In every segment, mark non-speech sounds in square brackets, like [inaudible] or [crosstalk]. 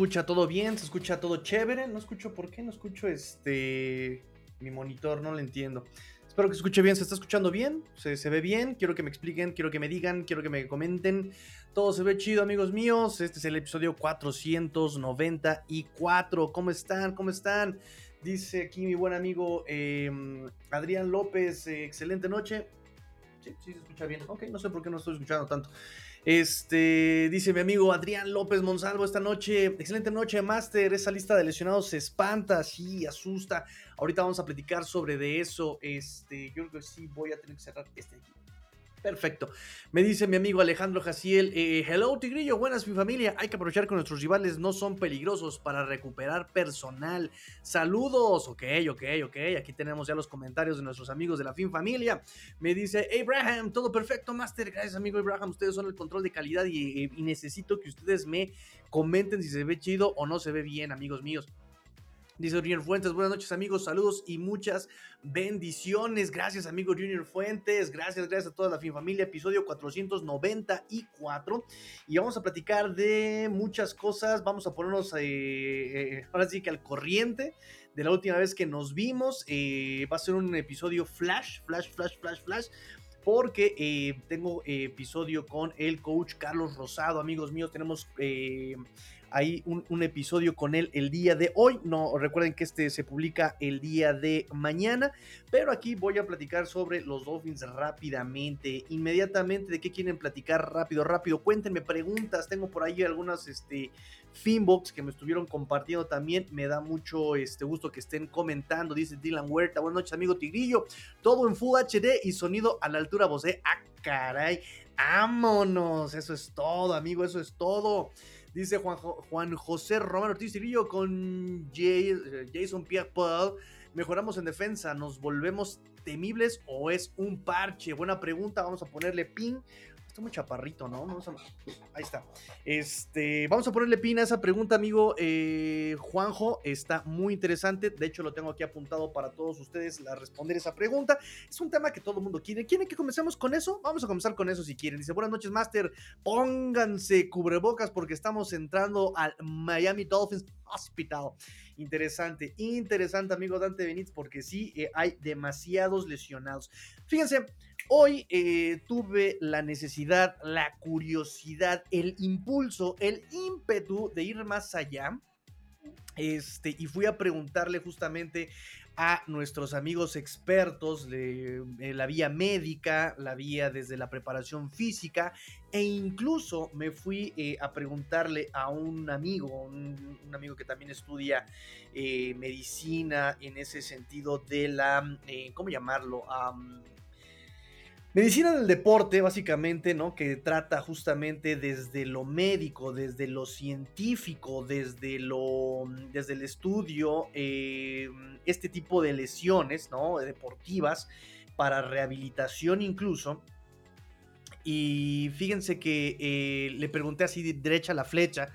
Escucha todo bien, se escucha todo chévere. No escucho, ¿por qué no escucho este mi monitor? No lo entiendo. Espero que se escuche bien, se está escuchando bien, se, se, ve bien. Quiero que me expliquen, quiero que me digan, quiero que me comenten. Todo se ve chido, amigos míos. Este es el episodio 494. ¿Cómo están? ¿Cómo están? Dice aquí mi buen amigo em, Adrián López. Eh, excelente noche. Sí, sí se escucha bien. Ok, no sé por qué no estoy escuchando tanto. Este, dice mi amigo Adrián López Monsalvo esta noche. Excelente noche, Master. Esa lista de lesionados se espanta, sí, asusta. Ahorita vamos a platicar sobre de eso. Este, yo creo que sí voy a tener que cerrar este aquí. Perfecto. Me dice mi amigo Alejandro Jaciel, eh, hello Tigrillo, buenas mi familia. Hay que aprovechar que nuestros rivales no son peligrosos para recuperar personal. Saludos. Ok, ok, ok. Aquí tenemos ya los comentarios de nuestros amigos de la Fin Familia. Me dice Abraham, todo perfecto, Master. Gracias amigo Abraham. Ustedes son el control de calidad y, y necesito que ustedes me comenten si se ve chido o no se ve bien, amigos míos. Dice Junior Fuentes, buenas noches amigos, saludos y muchas bendiciones. Gracias amigo Junior Fuentes, gracias, gracias a toda la fin familia, episodio 494. Y vamos a platicar de muchas cosas, vamos a ponernos eh, eh, ahora sí que al corriente de la última vez que nos vimos. Eh, va a ser un episodio flash, flash, flash, flash, flash porque tengo episodio con el coach Carlos Rosado, amigos míos, tenemos hay un, episodio con él el día de hoy. No recuerden que este se publica el día de mañana, pero aquí voy a platicar sobre los Dolphins rápidamente, inmediatamente. ¿De qué quieren platicar rápido, rápido? Cuéntenme preguntas. Tengo por ahí algunas este, Finbox que me estuvieron compartiendo también. Me da mucho este, gusto que estén comentando. Dice Dylan Huerta. Buenas noches, amigo Tigrillo. Todo en Full HD y sonido a la altura voz. Ah, caray. Vámonos. Eso es todo, amigo. Eso es todo. Dice Juan, Juan José Román Ortiz Cirillo con eh, Jason Pierre Paul. Mejoramos en defensa, nos volvemos temibles o es un parche. Buena pregunta, vamos a ponerle pin Está muy chaparrito, ¿no? Ahí está. Este, vamos a ponerle pin a esa pregunta, amigo eh, Juanjo. Está muy interesante. De hecho, lo tengo aquí apuntado para todos ustedes a responder esa pregunta. Es un tema que todo el mundo quiere. ¿Quieren que comencemos con eso? Vamos a comenzar con eso si quieren. Dice, buenas noches, Master. Pónganse cubrebocas porque estamos entrando al Miami Dolphins Hospital. Interesante, interesante, amigo Dante Benítez, porque sí, eh, hay demasiados lesionados. Fíjense, Hoy eh, tuve la necesidad, la curiosidad, el impulso, el ímpetu de ir más allá. Este, y fui a preguntarle justamente a nuestros amigos expertos de, la vía médica, la vía desde la preparación física, e incluso me fui eh, a preguntarle a un amigo, un, amigo que también estudia eh, medicina en ese sentido de la, ¿cómo llamarlo? Medicina del deporte, básicamente, ¿no? Que trata justamente desde lo médico, desde lo científico, desde lo. desde el estudio, eh, este tipo de lesiones, ¿no? Deportivas, para rehabilitación incluso. Y fíjense que eh, le pregunté así de derecha a la flecha.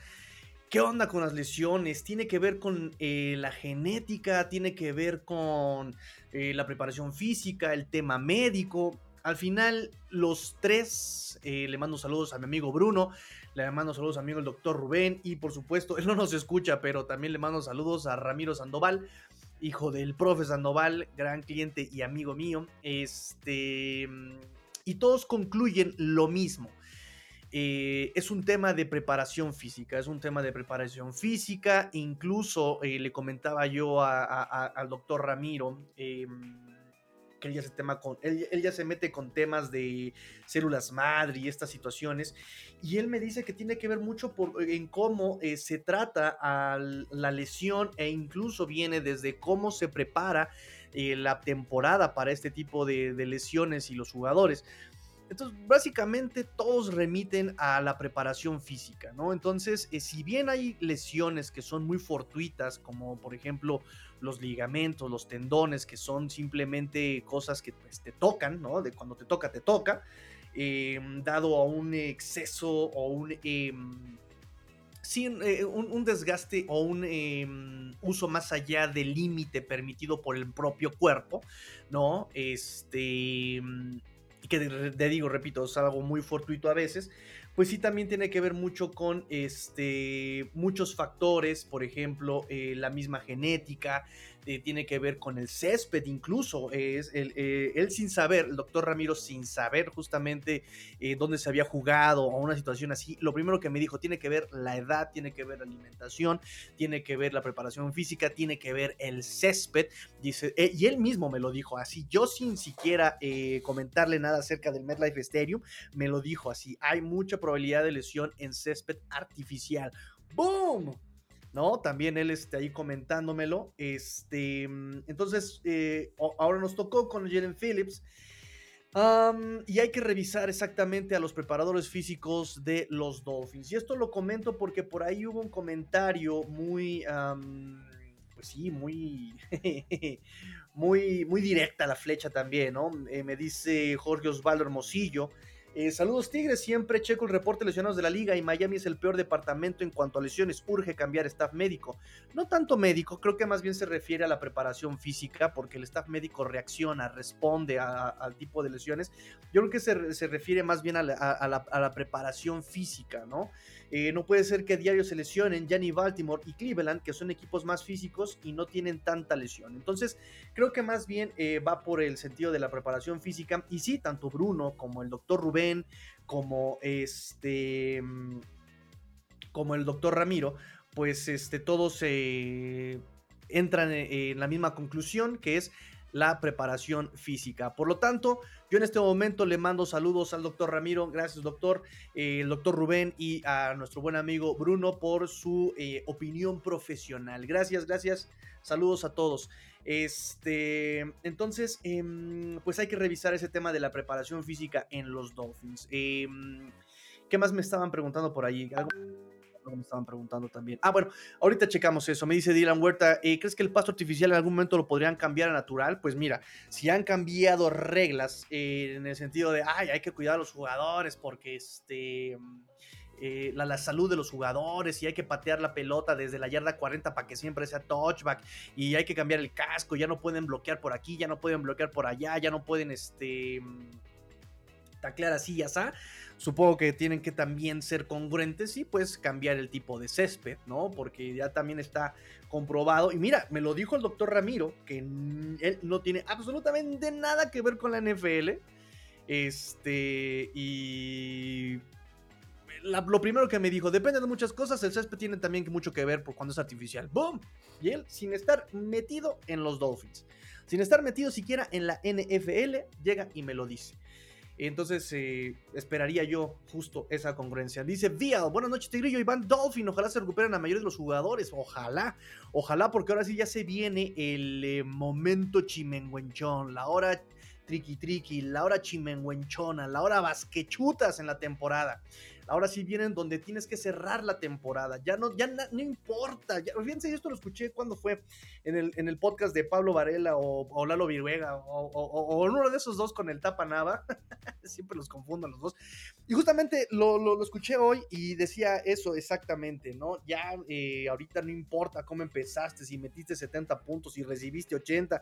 ¿Qué onda con las lesiones? ¿Tiene que ver con eh, la genética? ¿Tiene que ver con la preparación física? ¿El tema médico? Al final, los tres, eh, le mando saludos a mi amigo Bruno, le mando saludos a mi amigo el doctor Rubén y por supuesto, [laughs] él no nos escucha, pero también le mando saludos a Ramiro Sandoval, hijo del profe Sandoval, gran cliente y amigo mío. Este, y todos concluyen lo mismo. Eh, es un tema de preparación física, es un tema de preparación física, incluso eh, le comentaba yo al doctor Ramiro, él ya se, tema con, él, ya se mete con temas de células madre y estas situaciones, y él me dice que tiene que ver mucho por, en cómo eh, se trata a la lesión e incluso viene desde cómo se prepara eh, la temporada para este tipo de, lesiones y los jugadores. Entonces, básicamente todos remiten a la preparación física, ¿no? Entonces, eh, si bien hay lesiones que son muy fortuitas, como por ejemplo los ligamentos, los tendones, que son simplemente cosas que pues, te tocan, ¿no? De cuando te toca, te toca, em, dado a un exceso o un... Em, eh, un, desgaste o un em, uso más allá del límite permitido por el propio cuerpo, ¿no? Este, que te, digo, repito, es algo muy fortuito a veces, pues sí también tiene que ver mucho con este, muchos factores, por ejemplo, eh, la misma genética, eh, tiene que ver con el césped incluso, es el, eh, él sin saber, el doctor Ramiro sin saber justamente eh, dónde se había jugado o una situación así, lo primero que me dijo, tiene que ver la edad, tiene que ver la alimentación, tiene que ver la preparación física, tiene que ver el césped, dice, y él mismo me lo dijo así, yo sin siquiera comentarle nada acerca del MetLife Stadium, me lo dijo así, hay mucha probabilidad de lesión en césped artificial. ¡Boom! ¿No? También él está ahí comentándomelo. Este, mm, entonces, eh, ahora nos tocó con Jalen Phillips. y hay que revisar exactamente a los preparadores físicos de los Dolphins. Y esto lo comento porque por ahí hubo un comentario muy, pues sí, muy, [laughs] muy, muy directa la flecha también, ¿no? Eh, me dice Jorge Osvaldo Hermosillo eh, saludos Tigres, siempre checo el reporte de lesionados de la liga y Miami es el peor departamento en cuanto a lesiones. Urge cambiar staff médico. No tanto médico, creo que más bien se refiere a la preparación física porque el staff médico reacciona, responde al tipo de lesiones. Yo creo que se, refiere más bien a la, preparación física, ¿no? Eh, no puede ser que diario se lesionen Gianni Baltimore y Cleveland, que son equipos más físicos y no tienen tanta lesión. Entonces, creo que más bien eh, va por el sentido de la preparación física. Y sí, tanto Bruno como el doctor Rubén, como este. como el doctor Ramiro, pues este, todos eh, entran en la misma conclusión, que es la preparación física. Por lo tanto, yo en este momento le mando saludos al doctor Ramiro, gracias doctor, eh, el doctor Rubén y a nuestro buen amigo Bruno por su eh, opinión profesional. Gracias, gracias, saludos a todos. Este, entonces, em, pues hay que revisar ese tema de la preparación física en los Dolphins. Em, ¿Qué más me estaban preguntando por ahí? Me estaban preguntando también. Ah, bueno, ahorita checamos eso. Me dice Dylan Huerta, eh, ¿crees que el pasto artificial en algún momento lo podrían cambiar a natural? Pues mira, si han cambiado reglas eh, en el sentido de, ay, hay que cuidar a los jugadores porque este... Eh, la, salud de los jugadores y hay que patear la pelota desde la yarda 40 para que siempre sea touchback y hay que cambiar el casco, ya no pueden bloquear por aquí, ya no pueden bloquear por allá, ya no pueden este taclear así, ya está Supongo que tienen que también ser congruentes y pues cambiar el tipo de césped, ¿no? Porque ya también está comprobado. Y mira, me lo dijo el doctor Ramiro, que él no tiene absolutamente nada que ver con la NFL. Este, y lo primero que me dijo, depende de muchas cosas, el césped tiene también mucho que ver por cuando es artificial. ¡Boom! Y él, sin estar metido en los Dolphins, sin estar metido siquiera en la NFL, llega y me lo dice. Entonces eh, esperaría yo justo esa congruencia. Dice Vial, buenas noches Tigrillo, Iván Dolphin, ojalá se recuperen la mayoría de los jugadores, ojalá, ojalá porque ahora sí ya se viene el eh, momento chimenguenchón, la hora triqui triqui, la hora chimenguenchona, la hora basquechutas en la temporada. Ahora sí vienen donde tienes que cerrar la temporada. Ya no, ya no importa. Ya, fíjense, esto lo escuché cuando fue en el, en el podcast de Pablo Varela o, Lalo Viruega o, uno de esos dos con el Tapa Nava. [laughs] Siempre los confundo los dos. Y justamente lo, lo, escuché hoy y decía eso exactamente, ¿no? Ya eh, ahorita no importa cómo empezaste, si metiste 70 puntos, y recibiste 80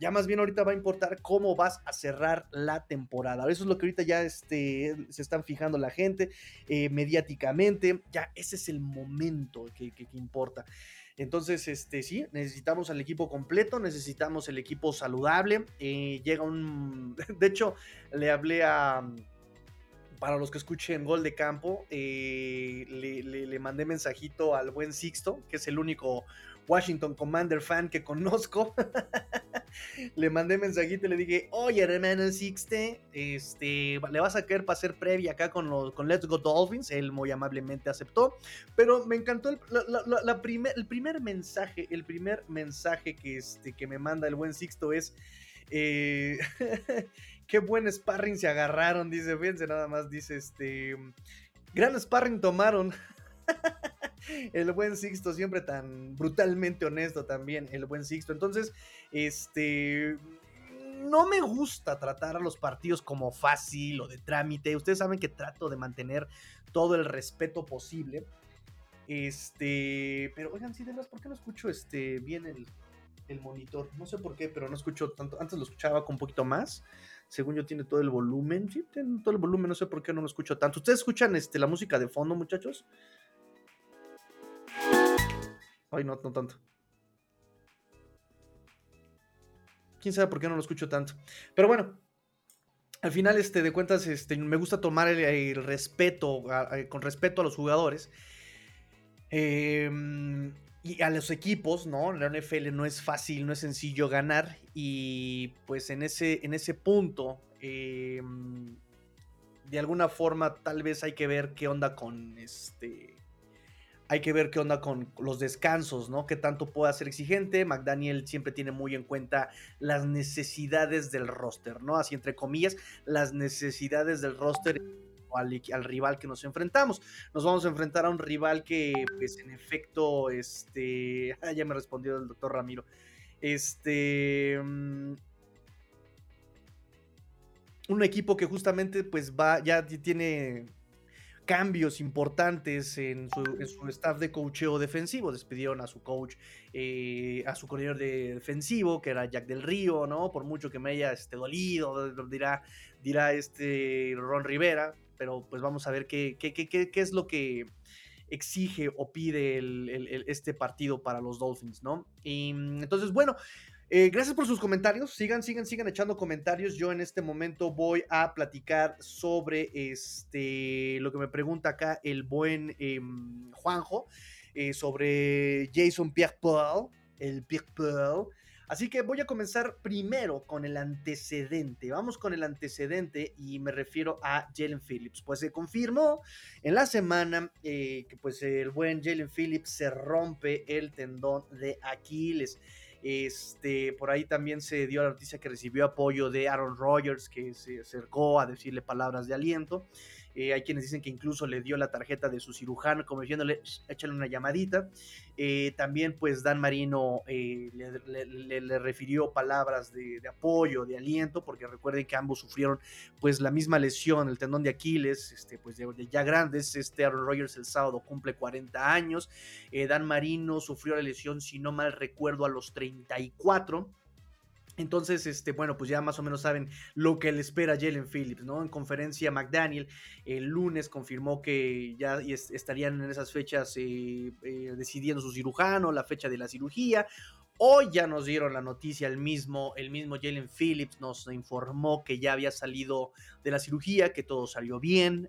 ya más bien ahorita va a importar cómo vas a cerrar la temporada. Eso es lo que ahorita ya este, se están fijando la gente eh, mediáticamente. Ya ese es el momento que, importa. Entonces, este, sí, necesitamos al equipo completo, necesitamos el equipo saludable. Eh, llega un. [laughs] De hecho, le hablé a. Para los que escuchen Gol de Campo, eh, le, le, mandé mensajito al buen Sixto, que es el único Washington Commander fan que conozco. [laughs] le mandé mensajito y le dije, oye hermano Sixte, este, le vas a querer pasar previa acá con, los, con Let's Go Dolphins. Él muy amablemente aceptó. Pero me encantó el, primer, el primer mensaje, el primer mensaje que, este, que me manda el buen Sixto es... Eh, [laughs] qué buen sparring se agarraron, dice, fíjense nada más, dice este, gran sparring tomaron. [laughs] [laughs] el buen Sixto, siempre tan brutalmente honesto también, el buen Sixto. Entonces, este, no me gusta tratar a los partidos como fácil o de trámite. Ustedes saben que trato de mantener todo el respeto posible. Este, pero oigan, sí, de ¿por qué no escucho este bien el, el monitor? No sé por qué, pero no escucho tanto. Antes lo escuchaba con un poquito más. Según yo tiene todo el volumen. Sí, tiene todo el volumen, no sé por qué no lo escucho tanto. ¿Ustedes escuchan este, la música de fondo, muchachos? Ay, no, no tanto. Quién sabe por qué no lo escucho tanto. Pero bueno, al final este, de cuentas, este, me gusta tomar el, respeto, con respeto a los jugadores. Em, y a los equipos, ¿no? La NFL no es fácil, no es sencillo ganar. Y pues en ese, en ese punto, em, de alguna forma, tal vez hay que ver qué onda con este. Hay que ver qué onda con los descansos, ¿no? Qué tanto puede ser exigente. McDaniel siempre tiene muy en cuenta las necesidades del roster, ¿no? Así entre comillas, las necesidades del roster al, rival que nos enfrentamos. Nos vamos a enfrentar a un rival que, pues, en efecto, este, [laughs] ya me respondió el doctor Ramiro, este, mm, un equipo que justamente, pues, va, ya tiene cambios importantes en su, staff de coacheo defensivo. Despidieron a su coach, eh, a su coordinador de defensivo, que era Jack del Río, ¿no? Por mucho que me haya este, dolido, dirá, dirá este Ron Rivera pero pues vamos a ver qué, qué, qué, qué es lo que exige o pide este partido para los Dolphins, ¿no? Y mm, entonces, bueno, eh, gracias por sus comentarios. Sigan, sigan, sigan echando comentarios. Yo en este momento voy a platicar sobre este lo que me pregunta acá el buen em, Juanjo eh, sobre Jason Pierre-Paul, el Pierre-Paul. Así que voy a comenzar primero con el antecedente. Vamos con el antecedente y me refiero a Jalen Phillips. Pues se confirmó en la semana eh, que pues el buen Jalen Phillips se rompe el tendón de Aquiles. Este, por ahí también se dio la noticia que recibió apoyo de Aaron Rodgers, que se acercó a decirle palabras de aliento. Eh, hay quienes dicen que incluso le dio la tarjeta de su cirujano, como diciéndole, échale una llamadita. Eh, también, pues, Dan Marino eh, le, refirió palabras de, apoyo, de aliento, porque recuerden que ambos sufrieron, pues, la misma lesión, el tendón de Aquiles, este, pues, ya grandes. Este Aaron Rodgers el sábado cumple 40 años. Dan Marino sufrió la lesión, si no mal recuerdo, a los 34. Entonces, este, bueno, pues ya más o menos saben lo que le espera a Jalen Phillips, ¿no? En conferencia, McDaniel el lunes confirmó que ya estarían en esas fechas eh, eh, decidiendo su cirujano, la fecha de la cirugía. Hoy ya nos dieron la noticia, el mismo, el mismo Jalen Phillips nos informó que ya había salido de la cirugía, que todo salió bien.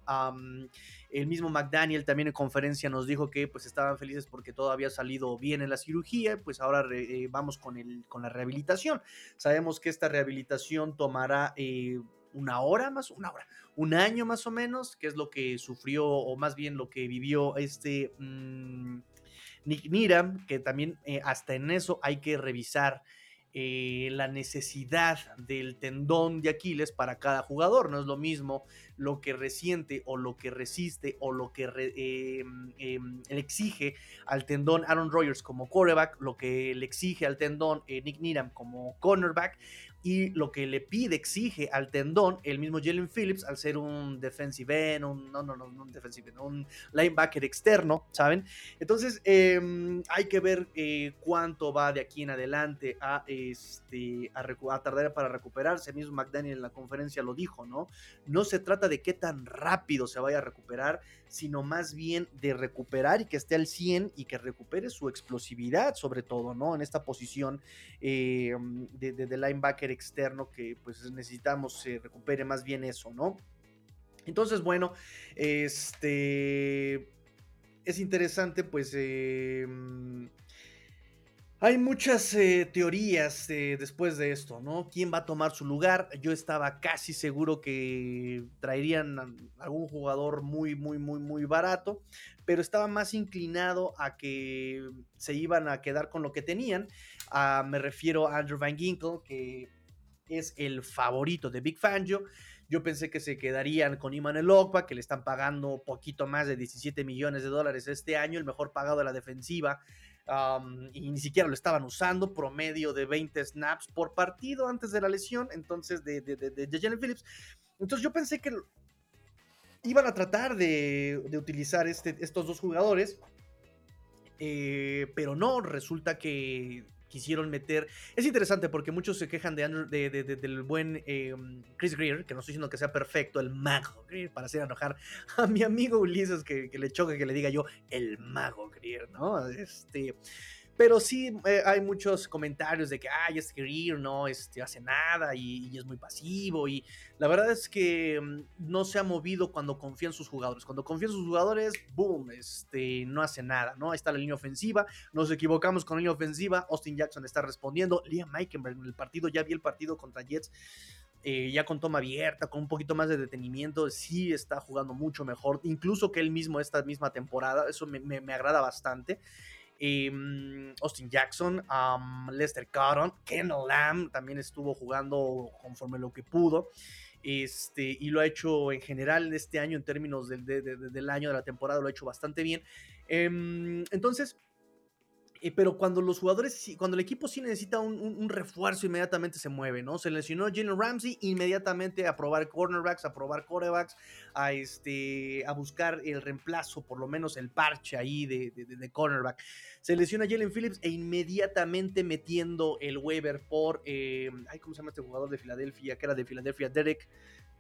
El mismo McDaniel también en conferencia nos dijo que pues estaban felices porque todo había salido bien en la cirugía, pues ahora eh, vamos con, la rehabilitación. Sabemos que esta rehabilitación tomará eh, una hora más, una hora, un año más o menos, que es lo que sufrió o más bien lo que vivió este... Mm, Nick Niram, que también eh, hasta en eso hay que revisar eh, la necesidad del tendón de Aquiles para cada jugador. No es lo mismo lo que resiente o lo que resiste o lo que em, em, le exige al tendón Aaron Rodgers como quarterback, lo que le exige al tendón eh, Nick Niram como cornerback y lo que le pide, exige al tendón el mismo Jalen Phillips al ser un defensive end, un, no, no, no, un defensive un linebacker externo, ¿saben? Entonces em, hay que ver eh, cuánto va de aquí en adelante a, este, a, a, tardar para recuperarse. El mismo McDaniel en la conferencia lo dijo, ¿no? No se trata de qué tan rápido se vaya a recuperar, sino más bien de recuperar y que esté al 100 y que recupere su explosividad, sobre todo, ¿no? En esta posición eh, de, linebacker externo que pues necesitamos se recupere más bien eso, ¿no? Entonces, bueno, este es interesante, pues eh, hay muchas eh, teorías eh, después de esto, ¿no? ¿Quién va a tomar su lugar? Yo estaba casi seguro que traerían algún jugador muy, muy, muy, muy barato, pero estaba más inclinado a que se iban a quedar con lo que tenían. Ah, me refiero a Andrew Van Ginkle, que es el favorito de Big Fangio. Yo pensé que se quedarían con Iman Elokpa, que le están pagando poquito más de 17 millones de dólares este año, el mejor pagado de la defensiva. Y ni siquiera lo estaban usando, promedio de 20 snaps por partido antes de la lesión, entonces de, de, de, de Jalen Phillips. Entonces yo pensé que iban a tratar de, utilizar este, estos dos jugadores, eh, pero no, resulta que quisieron meter. Es interesante porque muchos se quejan de, del buen eh, Chris Greer, que no estoy diciendo que sea perfecto, el mago Greer, para hacer enojar a mi amigo Ulises, que le choque que le diga yo el mago Greer, ¿no? Este. Pero sí eh, hay muchos comentarios de que, ay, este Greer no este, hace nada y, es muy pasivo. Y la verdad es que mm, no se ha movido cuando confía en sus jugadores. Cuando confía en sus jugadores, boom, este, no hace nada, ¿no? Ahí está la línea ofensiva. Nos equivocamos con la línea ofensiva. Austin Jackson está respondiendo. Liam Meikenberg en el partido, ya vi el partido contra Jets. Eh, ya con toma abierta, con un poquito más de detenimiento, sí está jugando mucho mejor, incluso que él mismo esta misma temporada, eso me, me agrada bastante. Em, Austin Jackson, Lester Cotton, Kendall Lamb también estuvo jugando conforme lo que pudo. Este, y lo ha hecho en general este año, en términos del, del año de la temporada, lo ha hecho bastante bien. Em, entonces, pero cuando los jugadores, cuando el equipo sí necesita un, refuerzo, inmediatamente se mueve, ¿no? Se lesionó Jalen Ramsey, inmediatamente a probar cornerbacks, a probar corebacks, a, este, a buscar el reemplazo, por lo menos el parche ahí de, de, cornerback. Se lesiona Jalen Phillips e inmediatamente metiendo el waiver por, eh, ay, ¿cómo se llama este jugador de Filadelfia? Que era de Filadelfia, Derek.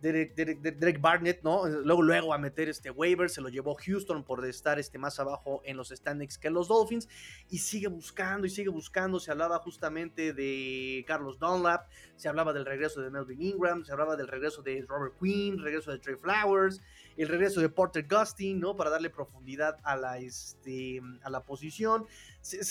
Derek, Barnett, ¿no? Luego, luego a meter este waiver, se lo llevó Houston por estar este, más abajo en los standings que los Dolphins y sigue buscando y sigue buscando. Se hablaba justamente de Carlos Dunlap, se hablaba del regreso de Melvin Ingram, se hablaba del regreso de Robert Quinn, regreso de Trey Flowers, el regreso de Porter Gustin, ¿no? Para darle profundidad a la, este, a la posición.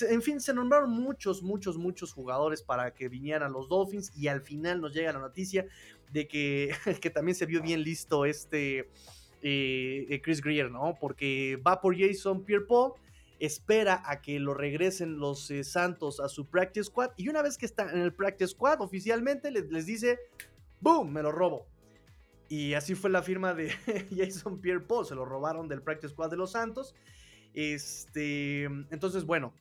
En fin, se nombraron muchos, muchos, muchos jugadores para que vinieran los Dolphins y al final nos llega la noticia de [laughs] que, también se vio bien listo este eh, eh, Chris Greer, ¿no? Porque va por Jason Pierre-Paul, espera a que lo regresen los eh, Santos a su practice squad y una vez que está en el practice squad oficialmente les, les dice, ¡boom! Me lo robo. Y así fue la firma de [laughs] Jason Pierre-Paul, se lo robaron del practice squad de los Santos. Este, entonces, bueno,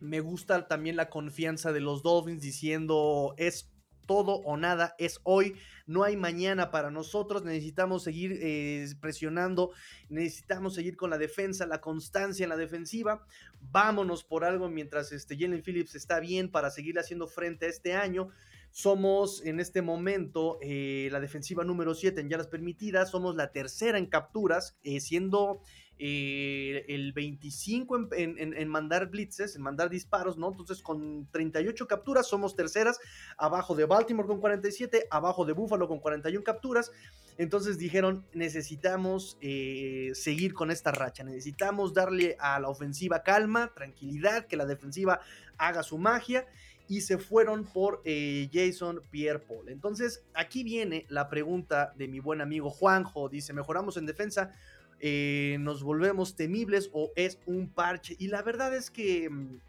me gusta también la confianza de los Dolphins diciendo es todo o nada, es hoy, no hay mañana para nosotros, necesitamos seguir eh, presionando, necesitamos seguir con la defensa, la constancia en la defensiva, vámonos por algo mientras este Jalen Phillips está bien para seguir haciendo frente a este año. Somos en este momento eh, la defensiva número 7 en yardas permitidas, somos la tercera en capturas, eh, siendo eh, el 25 en, mandar blitzes, en mandar disparos, ¿no? Entonces con 38 capturas somos terceras, abajo de Baltimore con 47, abajo de Buffalo con 41 capturas. Entonces dijeron, necesitamos eh, seguir con esta racha, necesitamos darle a la ofensiva calma, tranquilidad, que la defensiva haga su magia y se fueron por eh, Jason Pierre Paul. Entonces, aquí viene la pregunta de mi buen amigo Juanjo. Dice, mejoramos en defensa, eh, nos volvemos temibles o es un parche. Y la verdad es que mm,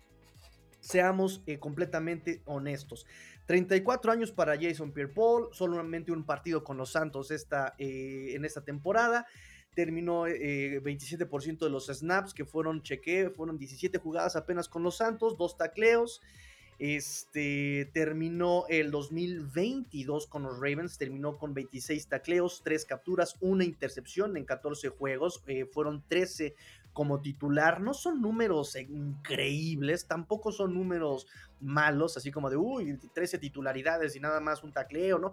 seamos eh, completamente honestos. 34 años para Jason Pierre-Paul, solamente un partido con los Santos esta, eh, en esta temporada. Terminó 27% de los snaps que fueron cheque, fueron 17 jugadas apenas con los Santos, dos tacleos. Este terminó el 2022 con los Ravens, terminó con 26 tacleos, 3 capturas, una intercepción en 14 juegos, eh, fueron 13 como titular. No son números increíbles, tampoco son números malos, así como de, uy, 13 titularidades y nada más un tacleo, ¿no?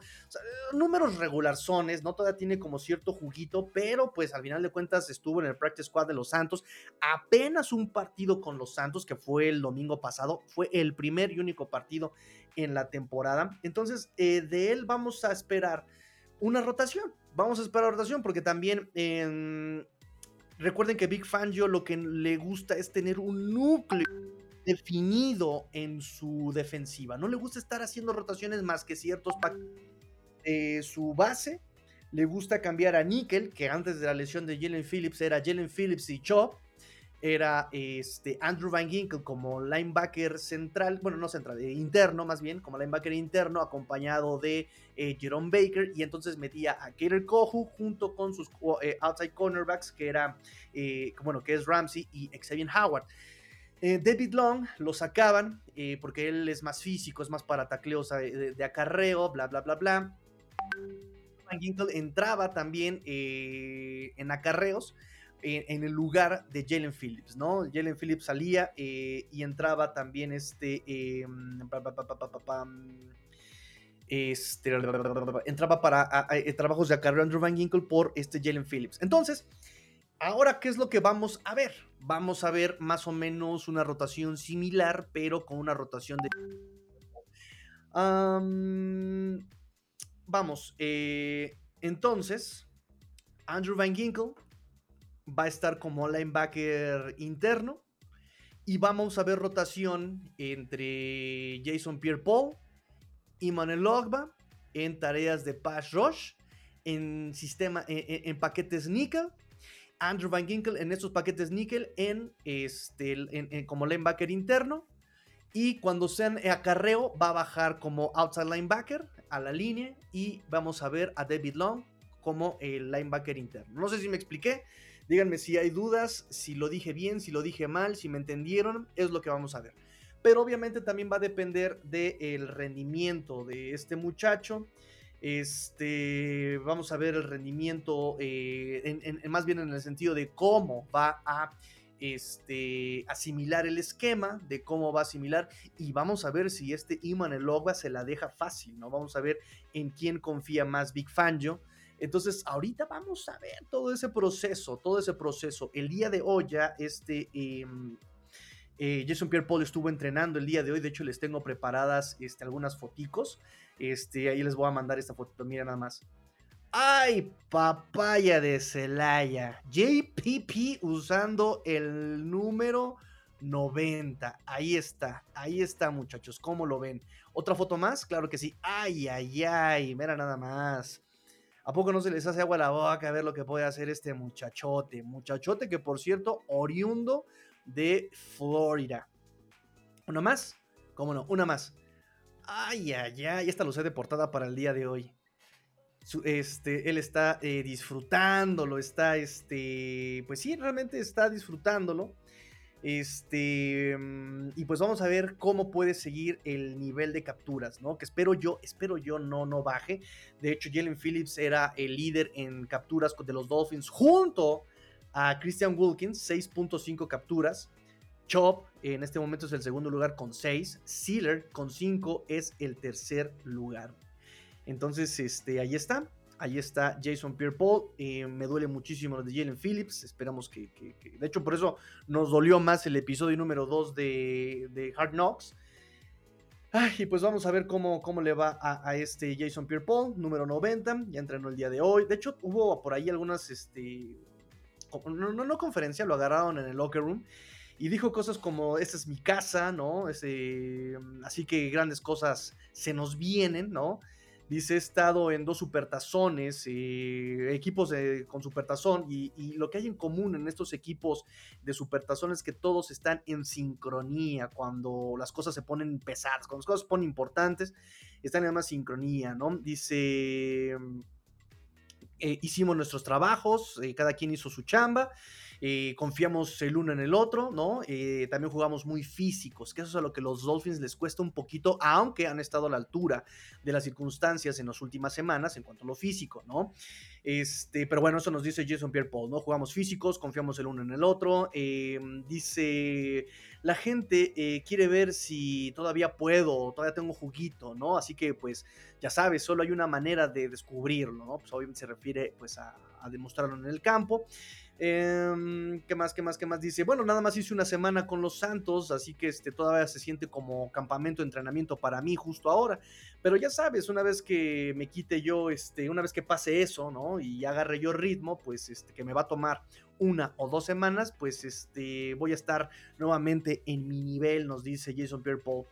números regularzones, ¿no? Todavía tiene como cierto juguito, pero pues al final de cuentas estuvo en el practice squad de los Santos. Apenas un partido con los Santos, que fue el domingo pasado, fue el primer y único partido en la temporada. Entonces, eh, de él vamos a esperar una rotación. Vamos a esperar rotación porque también en Recuerden que Big Fangio lo que le gusta es tener un núcleo definido en su defensiva. No le gusta estar haciendo rotaciones más que ciertos de su base. Le gusta cambiar a Nickel, que antes de la lesión de Jalen Phillips era Jalen Phillips y Chop. Era este, Andrew Van Ginkle como linebacker central, bueno, no central, eh, interno más bien, como linebacker interno, acompañado de eh, Jerome Baker, y entonces metía a Kater Kohu junto con sus eh, outside cornerbacks, que era, bueno, que es Ramsey y Xavier Howard. David Long lo sacaban porque él es más físico, es más para tacleos de, acarreo, bla, bla, bla, bla. Van Ginkle entraba también en acarreos, en, el lugar de Jalen Phillips, ¿no? Jalen Phillips salía eh, y entraba también este, este entraba para trabajos de acarreo Andrew Van Ginkle por este Jalen Phillips. Entonces, ahora, ¿qué es lo que vamos a ver? Vamos a ver más o menos una rotación similar, pero con una rotación de... vamos, eh, entonces, Andrew Van Ginkle va a estar como linebacker interno. Y vamos a ver rotación entre Jason Pierre-Paul y Manuel Ogba en tareas de pass rush, en sistema, en, paquetes nickel. Andrew Van Ginkel en estos paquetes nickel en este, como linebacker interno. Y cuando sean acarreo, va a bajar como outside linebacker a la línea. Y vamos a ver a David Long como el linebacker interno. No sé si me expliqué. Díganme si hay dudas, si lo dije bien, si lo dije mal, si me entendieron, es lo que vamos a ver. Pero obviamente también va a depender del rendimiento de este muchacho. Este, vamos a ver el rendimiento, eh, más bien en el sentido de cómo va a este, asimilar el esquema, de cómo va a asimilar, y vamos a ver si este Iman Elogba se la deja fácil, ¿no? Vamos a ver en quién confía más Big Fangio entonces, ahorita vamos a ver todo ese proceso, todo ese proceso. El día de hoy ya este... Em, eh, Jason Pierre Paul estuvo entrenando el día de hoy, de hecho les tengo preparadas este, algunas foticos. Este, ahí les voy a mandar esta foto, mira nada más. ¡Ay, papaya de Celaya! JPP usando el número 90. Ahí está, ahí está, muchachos. ¿Cómo lo ven? ¿Otra foto más? Claro que sí. ¡Ay, ay, ay! Mira nada más. ¿A poco no se les hace agua la boca a ver lo que puede hacer este muchachote? Muchachote que, por cierto, oriundo de Florida. ¿Una más? ¿Cómo no? Una más. Ay, ay, ay. Esta lo sé de portada para el día de hoy. este, él está eh, disfrutándolo, está, este, pues sí, realmente está disfrutándolo. Este, mm, y pues vamos a ver cómo puede seguir el nivel de capturas, ¿no? Que espero yo, espero yo no, no baje. De hecho, Jalen Phillips era el líder en capturas de los Dolphins junto a Christian Wilkins, 6.5 capturas. Chop en este momento es el segundo lugar con 6. Sealer con 5 es el tercer lugar. Entonces, este, ahí está. Ahí está Jason Pierre-Paul. Eh, me duele muchísimo lo de Jalen Phillips. Esperamos que, De hecho, por eso nos dolió más el episodio número 2 de, Hard Knocks. y pues vamos a ver cómo, cómo le va a, este Jason Pierre-Paul, número 90. Ya entrenó el día de hoy. De hecho, hubo por ahí algunas. Este, no, no, no conferencia, lo agarraron en el locker room y dijo cosas como, esta es mi casa, ¿no? así que grandes cosas se nos vienen, ¿no? Dice, he estado en dos supertazones, eh, equipos con supertazón, y, y, lo que hay en común en estos equipos de supertazón es que todos están en sincronía cuando las cosas se ponen pesadas, cuando las cosas se ponen importantes, están en una sincronía, ¿no? Dice, eh, hicimos nuestros trabajos, eh, cada quien hizo su chamba, eh, confiamos el uno en el otro, ¿no? Eh, también jugamos muy físicos, que eso es a lo que los Dolphins les cuesta un poquito, aunque han estado a la altura de las circunstancias en las últimas semanas en cuanto a lo físico, ¿no? Este, pero bueno, eso nos dice Jason Pierre Paul, ¿no? Jugamos físicos, confiamos el uno en el otro. Eh, dice, la gente quiere ver si todavía puedo, todavía tengo juguito, ¿no? Así que pues ya sabes, solo hay una manera de descubrirlo, ¿no? Pues obviamente se refiere pues a, a demostrarlo en el campo. Em, ¿Qué más? ¿Qué más? ¿Qué más? Dice, bueno, nada más hice una semana con los Santos, así que este, todavía se siente como campamento de entrenamiento para mí justo ahora. Pero ya sabes, una vez que me quite yo, este, una vez que pase eso, ¿no? Y agarre yo ritmo, pues este, que me va a tomar una o dos semanas, pues este, voy a estar nuevamente en mi nivel, nos dice Jason Pierre-Paul.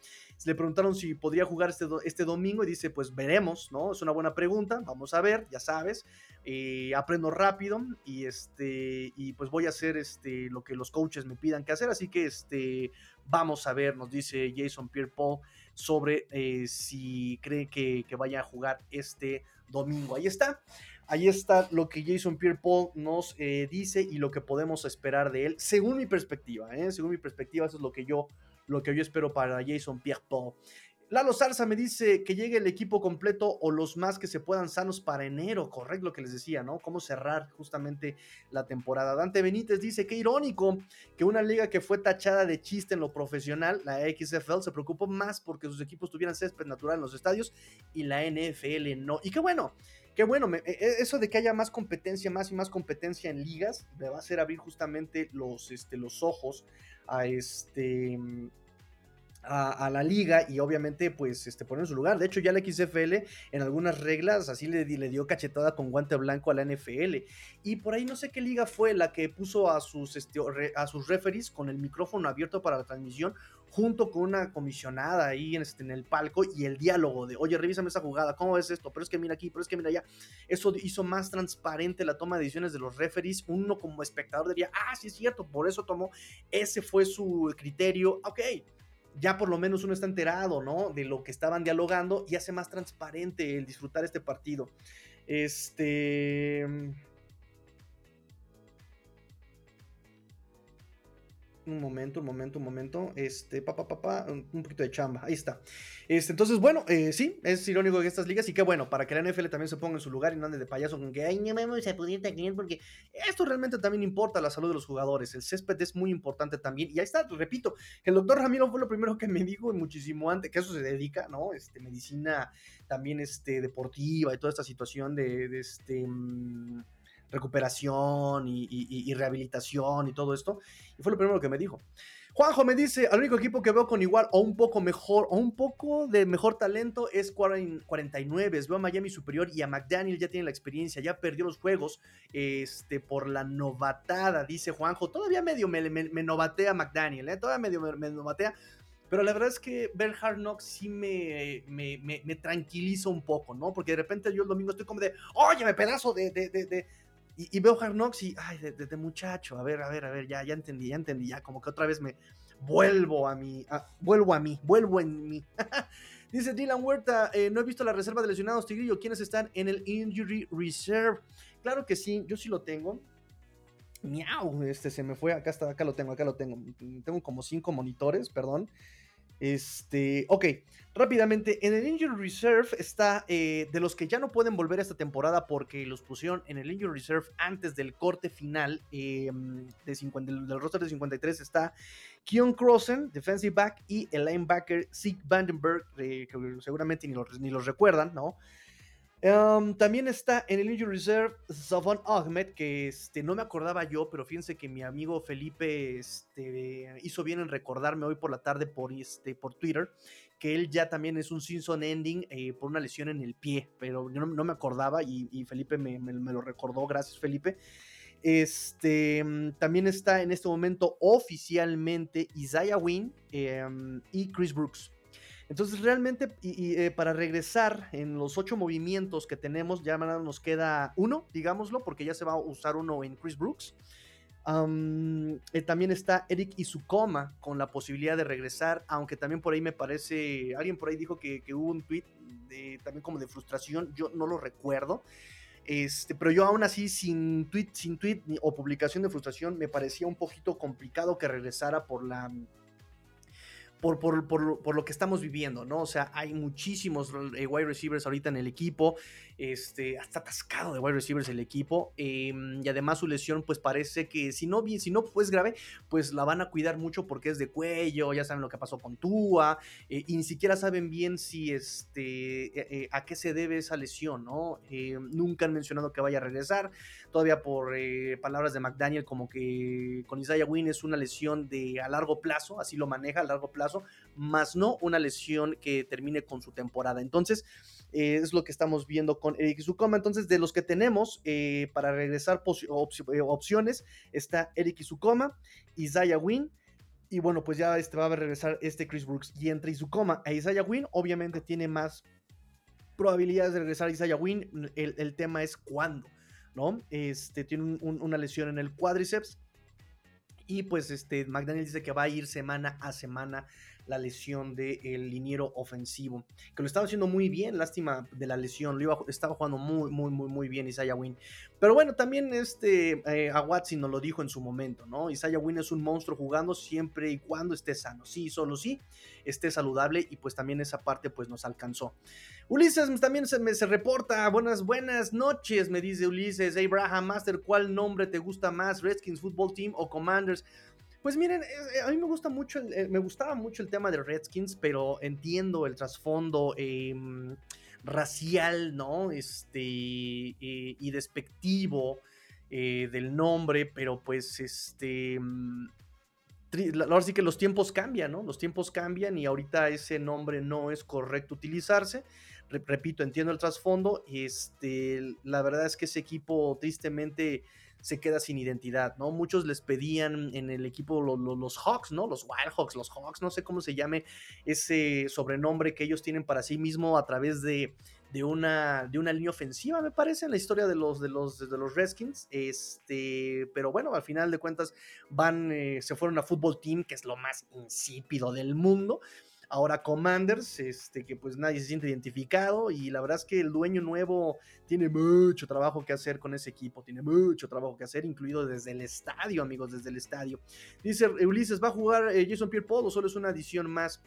Le preguntaron si podría jugar este, este domingo y dice, pues veremos, ¿no? Es una buena pregunta, vamos a ver, ya sabes. Eh, aprendo rápido y este y pues voy a hacer este lo que los coaches me pidan que hacer así que este vamos a ver nos dice Jason Pierre Paul sobre eh, si cree que, que, vaya a jugar este domingo ahí está ahí está lo que Jason Pierre Paul nos eh, dice y lo que podemos esperar de él según mi perspectiva según mi perspectiva eso es lo que yo lo que yo espero para Jason Pierre Paul Lalo Zarza me dice que llegue el equipo completo o los más que se puedan sanos para enero, correcto lo que les decía, ¿no? Cómo cerrar justamente la temporada. Dante Benítez dice, qué irónico que una liga que fue tachada de chiste en lo profesional, la XFL, se preocupó más porque sus equipos tuvieran césped natural en los estadios y la NFL no. Y qué bueno, qué bueno, e, e, eso de que haya más competencia, más y más competencia en ligas, me va a hacer abrir justamente los, este, los ojos a este a, la liga y obviamente pues este, poner en su lugar. De hecho ya la XFL en algunas reglas así le, le, dio cachetada con guante blanco a la NFL. Y por ahí no sé qué liga fue la que puso a sus, este, a sus referees con el micrófono abierto para la transmisión junto con una comisionada ahí en, este, en el palco y el diálogo de, oye, revísame esa jugada, ¿cómo ves esto? Pero es que mira aquí, pero es que mira allá. Eso hizo más transparente la toma de decisiones de los referees. Uno como espectador diría, ah, sí es cierto, por eso tomó, ese fue su criterio. Ok, ya por lo menos uno está enterado, ¿no? De lo que estaban dialogando y hace más transparente el disfrutar este partido. Este... Un momento, un momento, un momento. Este, papá, papá, un poquito de chamba. Ahí está. Este, entonces, bueno, eh, sí, es irónico que estas ligas y qué bueno, para que la NFL también se ponga en su lugar y no ande de payaso con que, ay, no me voy a poder porque esto realmente también importa la salud de los jugadores. El césped es muy importante también. Y ahí está, repito, el doctor Ramiro fue lo primero que me dijo muchísimo antes, que eso se dedica, ¿no? Este, medicina también, este, deportiva y toda esta situación de, de este. Mm, recuperación y, rehabilitación y todo esto. Y fue lo primero que me dijo. Juanjo me dice, al único equipo que veo con igual o un poco mejor o un poco de mejor talento es 49. Veo a Miami superior y a McDaniel ya tiene la experiencia, ya perdió los juegos este, por la novatada, dice Juanjo. Todavía medio me, me, novatea McDaniel, ¿eh? todavía medio me, novatea. Pero la verdad es que ver Hard sí me, me, me, tranquiliza un poco, ¿no? Porque de repente yo el domingo estoy como de, oye, me pedazo de, de, de, y, veo Hard Knocks y, ay, de, muchacho, a ver, a ver, a ver, ya, ya entendí, ya entendí, ya como que otra vez me vuelvo a mí, vuelvo a mí, vuelvo en mí. [laughs] Dice Dylan Huerta, eh, no he visto la reserva de lesionados Tigrillo, ¿quiénes están en el Injury Reserve? Claro que sí, yo sí lo tengo. Miau, este se me fue, acá está, acá lo tengo, acá lo tengo. Tengo como cinco monitores, perdón. Este, ok, rápidamente, en el Injury Reserve está eh, de los que ya no pueden volver esta temporada porque los pusieron en el Injury Reserve antes del corte final em, de del, roster de 53 está Keon Crossen, defensive back, y el linebacker Zeke Vandenberg, eh, que seguramente ni los, ni los recuerdan, ¿no? Em, también está en el Injury Reserve Zavon Ahmed, que este, no me acordaba yo, pero fíjense que mi amigo Felipe este, hizo bien en recordarme hoy por la tarde por, este, por Twitter que él ya también es un season ending eh, por una lesión en el pie, pero yo no, me acordaba y, Felipe me, lo recordó, gracias Felipe. Este, también está en este momento oficialmente Isaiah Wynn em, y Chris Brooks. Entonces realmente y, eh, para regresar en los ocho movimientos que tenemos, ya nos queda uno, digámoslo, porque ya se va a usar uno en Chris Brooks. Eh, también está Eric Izukoma con la posibilidad de regresar, aunque también por ahí me parece, alguien por ahí dijo que, hubo un tweet también como de frustración, yo no lo recuerdo. Este, pero yo aún así sin tweet, sin tweet o publicación de frustración me parecía un poquito complicado que regresara por la por, por, lo que estamos viviendo, ¿no? O sea, hay muchísimos eh, wide receivers ahorita en el equipo, hasta atascado de wide receivers el equipo, em, y además su lesión, pues parece que si no, si no pues grave, pues la van a cuidar mucho porque es de cuello, ya saben lo que pasó con Tua, eh, y ni siquiera saben bien si, este, eh, a qué se debe esa lesión, ¿no? nunca han mencionado que vaya a regresar, todavía por palabras de McDaniel, como que con Isaiah Wynn es una lesión de a largo plazo, así lo maneja, a largo plazo, más no una lesión que termine con su temporada. Entonces, eh, es lo que estamos viendo con Eric Izukoma. Entonces, de los que tenemos eh, para regresar eh, opciones, está Eric Izukoma, Isaiah Wynn. Y bueno, pues ya este va a regresar este Chris Brooks. Y entre Izukoma e Isaiah Wynn, obviamente tiene más probabilidades de regresar Isaiah Wynn. El, tema es cuándo, ¿no? Este tiene una lesión en el cuádriceps. Y pues este McDaniel dice que va a ir semana a semana la lesión del liniero ofensivo, que lo estaba haciendo muy bien, lástima de la lesión, lo iba, estaba jugando muy, muy, muy, muy bien Isaiah Wynn. Pero bueno, también este, eh, a nos lo dijo en su momento, ¿no? Isaiah Wynn es un monstruo jugando siempre y cuando esté sano, sí, solo sí, esté saludable y pues también esa parte pues nos alcanzó. Ulises también se, me, se reporta, buenas, buenas noches, me dice Ulises, Abraham Master, ¿cuál nombre te gusta más, Redskins Football Team o Commanders? Pues miren, eh, a mí me gusta mucho, eh, me gustaba mucho el tema de Redskins, pero entiendo el trasfondo em, racial, ¿no? Este, eh, y despectivo del nombre, pero pues este... Mm, ahora sí que los tiempos cambian, ¿no? Los tiempos cambian y ahorita ese nombre no es correcto utilizarse. repito, entiendo el trasfondo. Este, la verdad es que ese equipo tristemente se queda sin identidad, ¿no? Muchos les pedían en el equipo los Hawks, ¿no? Los Wild Hawks, los Hawks, no sé cómo se llame ese sobrenombre que ellos tienen para sí mismo a través de, una, de una línea ofensiva, me parece, en la historia de los, de los, de los Redskins. Este, pero bueno, al final de cuentas van, eh, se fueron a Football Team, que es lo más insípido del mundo ahora Commanders, este, que pues nadie se siente identificado y la verdad es que el dueño nuevo tiene mucho trabajo que hacer con ese equipo, tiene mucho trabajo que hacer, incluido desde el estadio, amigos, desde el estadio. Dice Ulises, ¿va a jugar eh, Jason Pierre-Paul o solo es una adición más?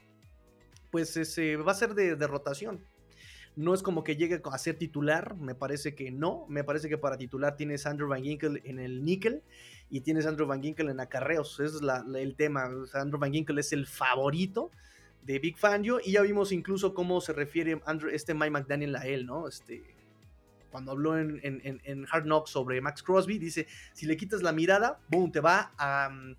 Pues ese, va a ser de, rotación. No es como que llegue a ser titular, me parece que no. Me parece que para titular tienes Andrew Van Ginkel en el níquel y tienes Andrew Van Ginkel en acarreos. Ese es el tema. Andrew Van Ginkel es el favorito de Big Fangio y ya vimos incluso cómo se refiere este Mike McDaniel a él, ¿no? Este, cuando habló en, Hard Knocks sobre Max Crosby, dice, si le quitas la mirada, boom, te va a... Um,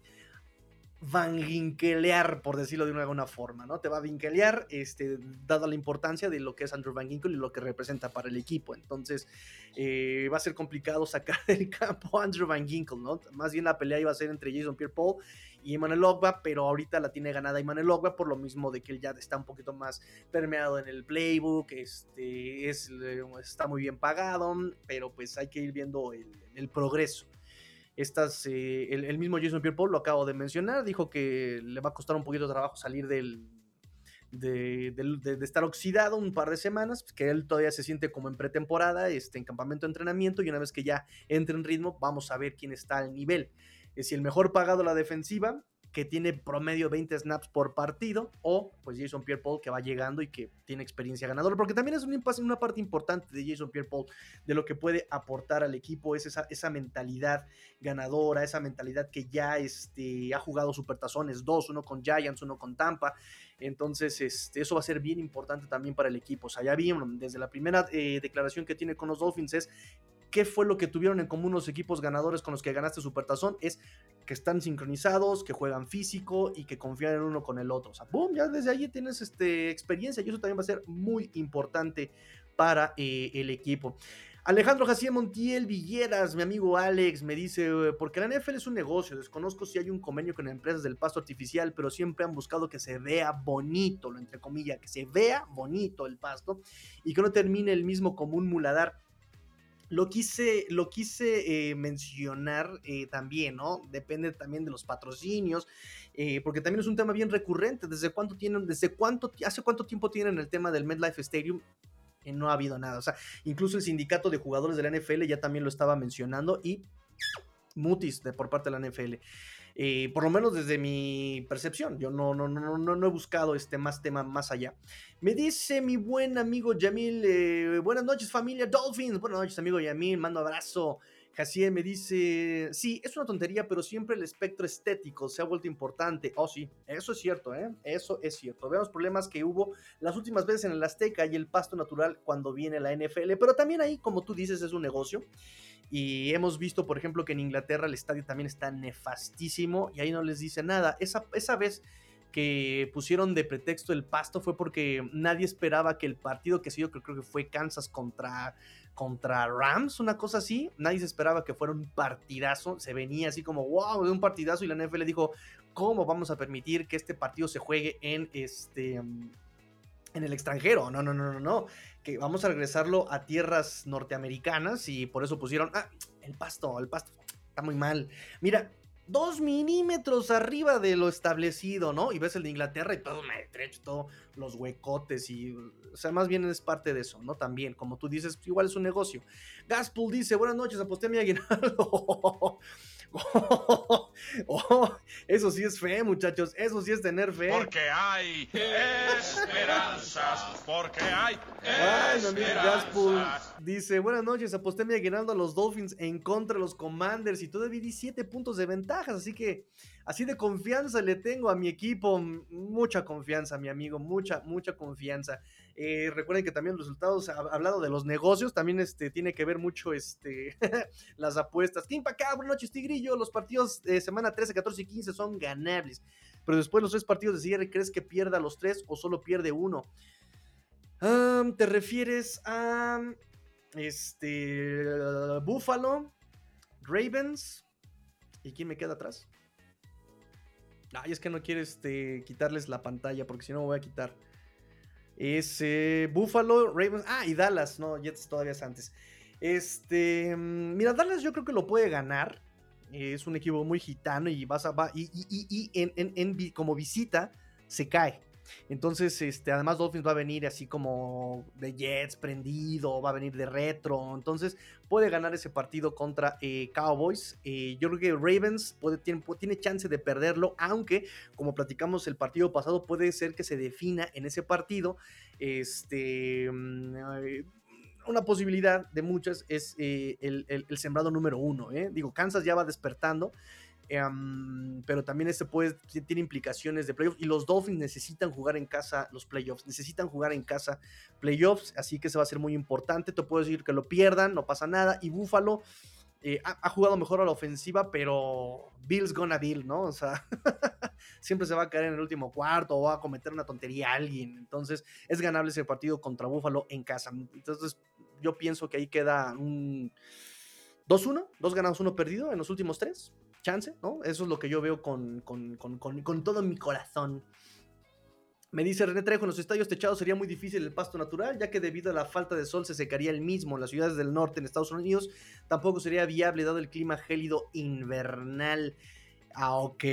por decirlo de alguna forma, ¿no? Te va a vinkelear, este, dada la importancia de lo que es Andrew Van Ginkel y lo que representa para el equipo. Entonces, eh, va a ser complicado sacar [laughs] del campo a Andrew Van Ginkel, ¿no? Más bien la pelea iba a ser entre Jason Pierre-Paul y Emmanuel Ogba, pero ahorita la tiene ganada Emmanuel Ogba por lo mismo de que él ya está un poquito más permeado en el playbook, este, es, está muy bien pagado, pero pues hay que ir viendo el, progreso. Estas, eh, el, mismo Jason Pierre-Paul lo acabo de mencionar, dijo que le va a costar un poquito de trabajo salir del, de, estar oxidado un par de semanas, pues, que él todavía se siente como en pretemporada, este, en campamento de entrenamiento, y una vez que ya entre en ritmo, vamos a ver quién está al nivel si el mejor pagado la defensiva, que tiene promedio 20 snaps por partido, o pues Jason Pierre-Paul que va llegando y que tiene experiencia ganadora, porque también es una, parte importante de Jason Pierre-Paul, de lo que puede aportar al equipo, es esa, esa mentalidad ganadora, esa mentalidad que ya este, ha jugado supertazones, dos, uno con Giants, uno con Tampa, entonces este, eso va a ser bien importante también para el equipo, o sea, ya vimos desde la primera eh, declaración que tiene con los Dolphins es ¿Qué fue lo que tuvieron en común los equipos ganadores con los que ganaste Supertazón? Es que están sincronizados, que juegan físico y que confían en uno con el otro. O sea, boom, ya desde ahí tienes este, experiencia y eso también va a ser muy importante para eh, el equipo. Alejandro Jaciel Montiel Villeras, mi amigo Alex, me dice, porque la NFL es un negocio, desconozco si hay un convenio con empresas del pasto artificial, pero siempre han buscado que se vea bonito, lo entre comillas, que se vea bonito el pasto y que no termine el mismo como un muladar lo quise, lo quise eh, mencionar eh, también, ¿no? Depende también de los patrocinios, eh, porque también es un tema bien recurrente. ¿Desde cuánto tienen, desde cuánto, hace cuánto tiempo tienen el tema del MedLife Stadium? no ha habido nada. O sea, incluso el sindicato de jugadores de la NFL ya también lo estaba mencionando y mutis de, por parte de la NFL. Eh, por lo menos desde mi percepción. Yo no, no, no, no, no he buscado este más tema más allá. Me dice mi buen amigo Yamil, eh, buenas noches familia Dolphins, buenas noches amigo Yamil, mando abrazo. Jaciel me dice, sí, es una tontería, pero siempre el espectro estético se ha vuelto importante. Oh, sí, eso es cierto, ¿eh? Eso es cierto. Veamos problemas que hubo las últimas veces en el Azteca y el pasto natural cuando viene la NFL, pero también ahí, como tú dices, es un negocio. Y hemos visto, por ejemplo, que en Inglaterra el estadio también está nefastísimo y ahí no les dice nada. Esa, esa vez que pusieron de pretexto el pasto fue porque nadie esperaba que el partido que se yo creo que fue Kansas contra contra Rams, una cosa así. Nadie se esperaba que fuera un partidazo. Se venía así como, wow, de un partidazo. Y la NFL dijo, ¿cómo vamos a permitir que este partido se juegue en este en el extranjero? No, no, no, no, no. Que vamos a regresarlo a tierras norteamericanas. Y por eso pusieron, ah, el pasto, el pasto. Está muy mal. Mira, dos milímetros arriba de lo establecido, ¿no? Y ves el de Inglaterra y todo estrecho, todos los huecotes y, o sea, más bien es parte de eso, ¿no? También, como tú dices, igual es un negocio. Gaspool dice, buenas noches, aposté a mi aguinaldo. [laughs] Oh, eso sí es fe, muchachos. Eso sí es tener fe. Porque hay esperanzas. Porque hay esperanzas. dice: Buenas noches. Aposté mi aguinaldo a los Dolphins en contra de los Commanders y todavía di 7 puntos de ventajas. Así que Así de confianza le tengo a mi equipo, mucha confianza, mi amigo, mucha, mucha confianza. Eh, recuerden que también los resultados, hablado de los negocios, también este, tiene que ver mucho este, [laughs] las apuestas. Kim acá, buenas noches, Tigrillo. Los partidos de semana 13, 14 y 15 son ganables. Pero después los tres partidos de cierre, ¿crees que pierda los tres o solo pierde uno? ¿Te refieres a este Buffalo, Ravens? ¿Y quién me queda atrás? Ay, es que no quiero este, quitarles la pantalla porque si no me voy a quitar. Es Buffalo, Ravens. Ah, y Dallas. No, Jets todavía es antes. Este. Mm, mira, Dallas yo creo que lo puede ganar. Es un equipo muy gitano y vas a. Va, y, y, en, en, como visita se cae. Entonces, este, además Dolphins va a venir así como de Jets prendido, va a venir de retro. Entonces, puede ganar ese partido contra eh, Cowboys. Eh, yo creo que Ravens puede, tiene, tiene, chance de perderlo, aunque, como platicamos el partido pasado, puede ser que se defina en ese partido. Este. Mm, una posibilidad de muchas es eh, el, el, sembrado número uno. Digo, Kansas ya va despertando. Em, pero también este puede, tiene implicaciones de playoffs y los Dolphins necesitan jugar en casa los playoffs, necesitan jugar en casa playoffs, así que se va a ser muy importante. Te puedo decir que lo pierdan, no pasa nada. Y Buffalo eh, ha, jugado mejor a la ofensiva, pero Bill's gonna Bill, ¿no? O sea, [laughs] siempre se va a caer en el último cuarto o va a cometer una tontería a alguien. Entonces, es ganable ese partido contra Buffalo en casa. Entonces, yo pienso que ahí queda un 2-1, dos ganados, uno perdido en los últimos tres chance, ¿no? Eso es lo que yo veo con, con, todo mi corazón. Me dice René Trejo, en los estadios techados sería muy difícil el pasto natural, ya que debido a la falta de sol se secaría el mismo. En las ciudades del norte, en Estados Unidos, tampoco sería viable dado el clima gélido invernal. Ah, ok,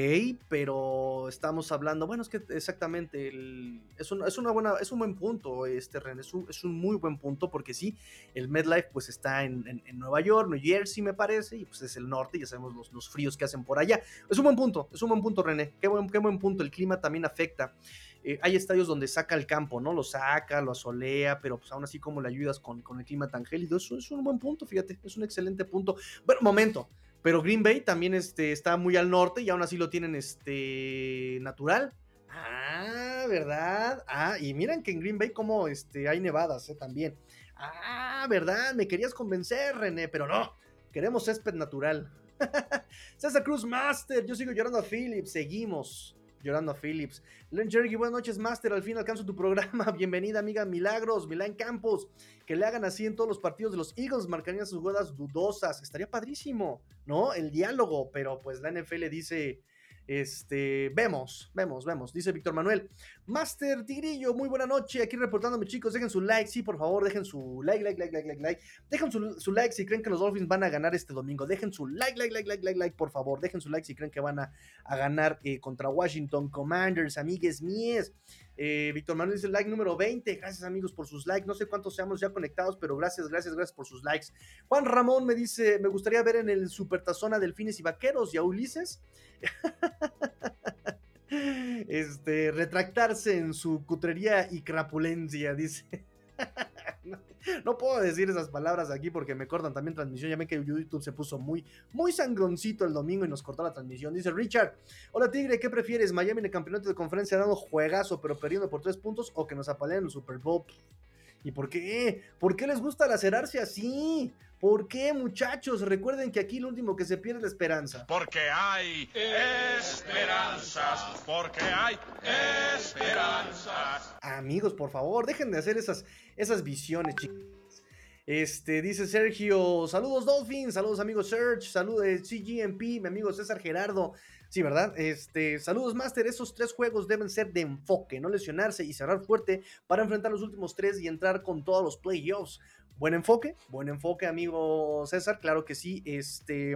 pero estamos hablando, bueno, es que exactamente, es, es, una buena, es un buen punto, este Ren, es un, un muy buen punto, porque sí, el MedLife pues está en, Nueva York, New Jersey me parece, y pues es el norte, ya sabemos los, los, fríos que hacen por allá. Es un buen punto, es un buen punto, René, qué buen, qué buen punto, el clima también afecta. Eh, hay estadios donde saca el campo, ¿no? Lo saca, lo asolea, pero pues aún así como le ayudas con, con el clima tan gélido, eso es un buen punto, fíjate, es un excelente punto. Bueno, momento, pero Green Bay también este, está muy al norte y aún así lo tienen este, natural. Ah, ¿verdad? Ah, y miren que en Green Bay como este, hay nevadas eh, también. Ah, ¿verdad? Me querías convencer, René, pero no. Queremos césped natural. [laughs] César Cruz Master, yo sigo llorando a Phillips, seguimos llorando a Phillips. Len Jerry, buenas noches, Master. Al fin alcanzo tu programa. [laughs] Bienvenida, amiga Milagros, Milán Campos. Que le hagan así en todos los partidos de los Eagles, marcarían sus jugadas dudosas. Estaría padrísimo, ¿no? El diálogo, pero pues la NFL dice este, vemos, vemos, vemos. Dice Víctor Manuel. Master Tigrillo, muy buena noche. Aquí reportándome, chicos. Dejen su like, sí, por favor, dejen su like, like, like, like, like, like. Dejen su, like si creen que los Dolphins van a ganar este domingo. Dejen su like, like, like, like, like, like, por favor. Dejen su like si creen que van a, ganar eh, contra Washington Commanders, amigues míes. Eh, Víctor Manuel dice like número 20. Gracias, amigos, por sus likes. No sé cuántos seamos ya conectados, pero gracias, gracias, gracias por sus likes. Juan Ramón me dice: Me gustaría ver en el Supertazón a Delfines y Vaqueros y a Ulises. [laughs] este, retractarse en su cutrería y crapulencia, dice. [laughs] no, puedo decir esas palabras aquí porque me cortan también transmisión. Ya ven que YouTube se puso muy, muy sangroncito el domingo y nos cortó la transmisión. Dice Richard: Hola Tigre, ¿qué prefieres? ¿Miami en el campeonato de conferencia dando juegazo pero perdiendo por tres puntos o que nos apaleen en el Super Bowl? ¿Y por qué? ¿Por qué les gusta lacerarse así? ¿Por qué, muchachos? Recuerden que aquí lo último que se pierde es la esperanza. Porque hay esperanzas. Porque hay esperanzas. Amigos, por favor, dejen de hacer esas, esas visiones, chicos. Este, dice Sergio, saludos Dolphins, saludos amigos Serge, saludos eh, CGMP, mi amigo César Gerardo. Sí, ¿verdad? Este, saludos Master, esos tres juegos deben ser de enfoque, no lesionarse y cerrar fuerte para enfrentar los últimos tres y entrar con todos los playoffs. Buen enfoque, buen enfoque, amigo César, claro que sí. Este,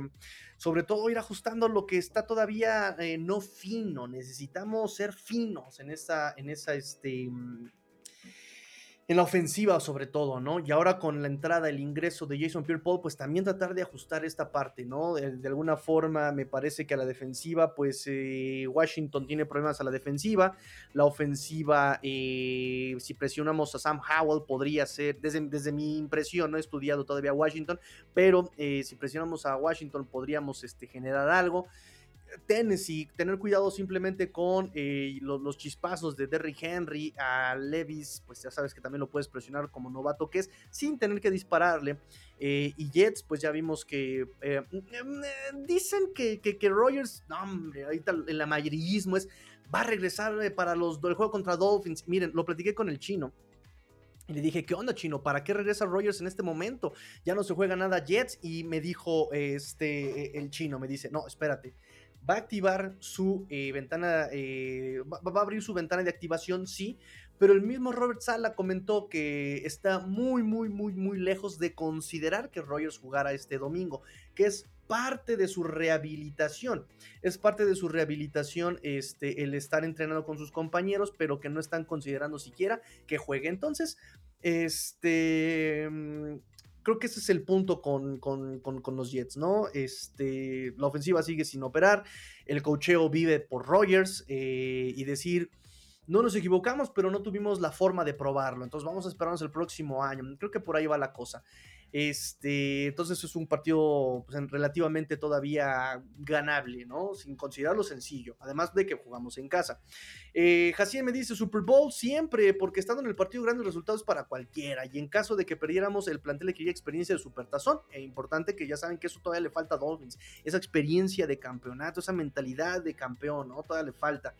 sobre todo ir ajustando lo que está todavía eh, no fino. Necesitamos ser finos en esa, en esa, este, en la ofensiva sobre todo, ¿no? Y ahora con la entrada, el ingreso de Jason Pierre-Paul, pues también tratar de ajustar esta parte, ¿no? De, alguna forma me parece que a la defensiva, pues eh, Washington tiene problemas a la defensiva, la ofensiva, eh, si presionamos a Sam Howell, podría ser, desde, desde mi impresión, no he estudiado todavía Washington, pero eh, si presionamos a Washington podríamos este, generar algo. Tennessee, tener cuidado simplemente con eh, los, chispazos de Derrick Henry a Levis, pues ya sabes que también lo puedes presionar como novato que es, sin tener que dispararle. Eh, y Jets, pues ya vimos que eh, mm, dicen que, que, Rogers, no hombre, ahorita el amarillismo es, va a regresar para los, el juego contra Dolphins. Miren, lo platiqué con el chino. Y le dije, ¿qué onda, chino? ¿Para qué regresa Rogers en este momento? Ya no se juega nada Jets. Y me dijo este, el chino, me dice, no, espérate va a activar su eh, ventana, eh, va, a abrir su ventana de activación, sí, pero el mismo Robert Sala comentó que está muy, muy, muy, muy lejos de considerar que Rogers jugara este domingo, que es parte de su rehabilitación. Es parte de su rehabilitación este, el estar entrenando con sus compañeros, pero que no están considerando siquiera que juegue. Entonces, este mm, creo que ese es el punto con, los Jets, ¿no? Este, la ofensiva sigue sin operar, el cocheo vive por Rogers eh, y decir, no nos equivocamos, pero no tuvimos la forma de probarlo, entonces vamos a esperarnos el próximo año, creo que por ahí va la cosa. Este, entonces es un partido pues, relativamente todavía ganable, ¿no? Sin considerarlo sencillo, además de que jugamos en casa. Eh, me dice Super Bowl siempre, porque estando en el partido grande el resultado es para cualquiera. Y en caso de que perdiéramos, el plantel le quería experiencia de supertazón. E importante que ya saben que eso todavía le falta a Dolphins. Esa experiencia de campeonato, esa mentalidad de campeón, ¿no? Todavía le falta.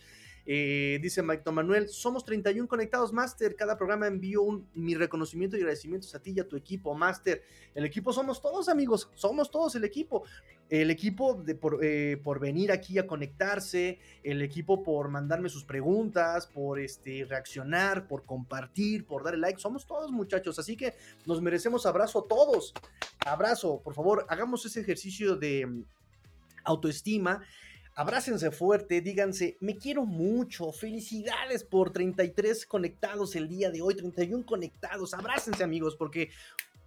Eh, dice Mike Manuel, somos 31 conectados, Master. Cada programa envío mi reconocimiento y agradecimientos a ti y a tu equipo, Master. El equipo somos todos, amigos. Somos todos el equipo. El equipo de, por, eh, por, venir aquí a conectarse, el equipo por mandarme sus preguntas, por este, reaccionar, por compartir, por darle like. Somos todos, muchachos. Así que nos merecemos abrazo todos. Abrazo, por favor, hagamos ese ejercicio de mm, autoestima abrácense fuerte, díganse, me quiero mucho, felicidades por 33 conectados el día de hoy, 31 conectados, abrácense amigos, porque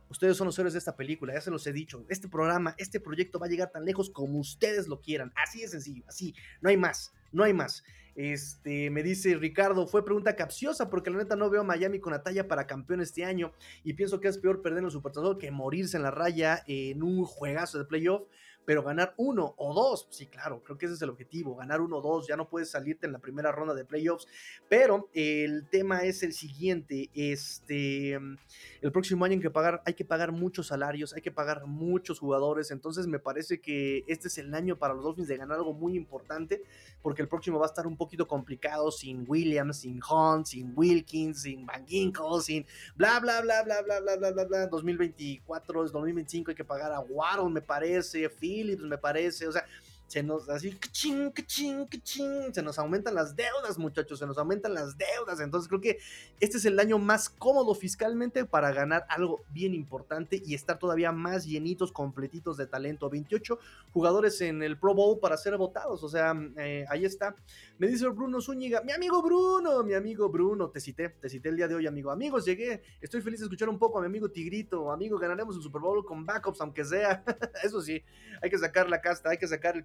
ustedes son los héroes de esta película, ya se los he dicho, este programa, este proyecto va a llegar tan lejos como ustedes lo quieran, así de sencillo, así, no hay más, no hay más. Este, me dice Ricardo, fue pregunta capciosa porque la neta no veo a Miami con la talla para campeón este año y pienso que es peor perder en el Supertazón que morirse en la raya en un juegazo de playoff pero ganar uno o dos, sí, claro, creo que ese es el objetivo, ganar uno o dos, ya no puedes salirte en la primera ronda de playoffs, pero el tema es el siguiente, este, el próximo año hay que pagar, hay que pagar muchos salarios, hay que pagar muchos jugadores, entonces me parece que este es el año para los Dolphins de ganar algo muy importante, porque el próximo va a estar un poquito complicado sin Williams, sin Hunt, sin Wilkins, sin Van Ginkle, sin bla, bla, bla, bla, bla, bla, bla, bla, bla, 2024, es 2025, hay que pagar a Waddle, me parece, Phillips, me parece, o sea, se nos así, ching, ching, ching, se nos aumentan las deudas, muchachos, se nos aumentan las deudas. Entonces creo que este es el año más cómodo fiscalmente para ganar algo bien importante y estar todavía más llenitos, completitos de talento. 28 jugadores en el Pro Bowl para ser votados, o sea, eh, ahí está. Me dice Bruno Zúñiga, mi amigo Bruno, mi amigo Bruno, te cité, te cité el día de hoy, amigo. Amigos, llegué, estoy feliz de escuchar un poco a mi amigo Tigrito, amigo, ganaremos el Super Bowl con backups, aunque sea. [laughs] Eso sí, hay que sacar la casta, hay que sacar el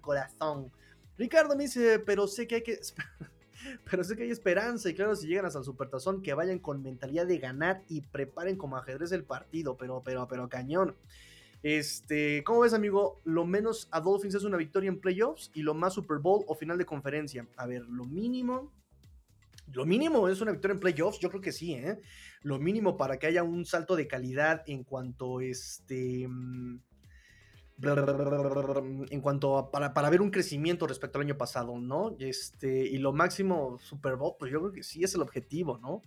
Ricardo me dice, pero sé que hay que... [laughs] pero sé que hay esperanza y claro, si llegan hasta el Supertazón, que vayan con mentalidad de ganar y preparen como ajedrez el partido, pero, pero, pero cañón. Este, ¿cómo ves, amigo? Lo menos a Dolphins es una victoria en playoffs y lo más Super Bowl o final de conferencia. A ver, lo mínimo Lo mínimo es una victoria en playoffs, yo creo que sí, ¿eh? Lo mínimo para que haya un salto de calidad en cuanto este mm, en cuanto a para, para, ver un crecimiento respecto al año pasado, ¿no? Este, y lo máximo Super Bowl, pues yo creo que sí es el objetivo, ¿no?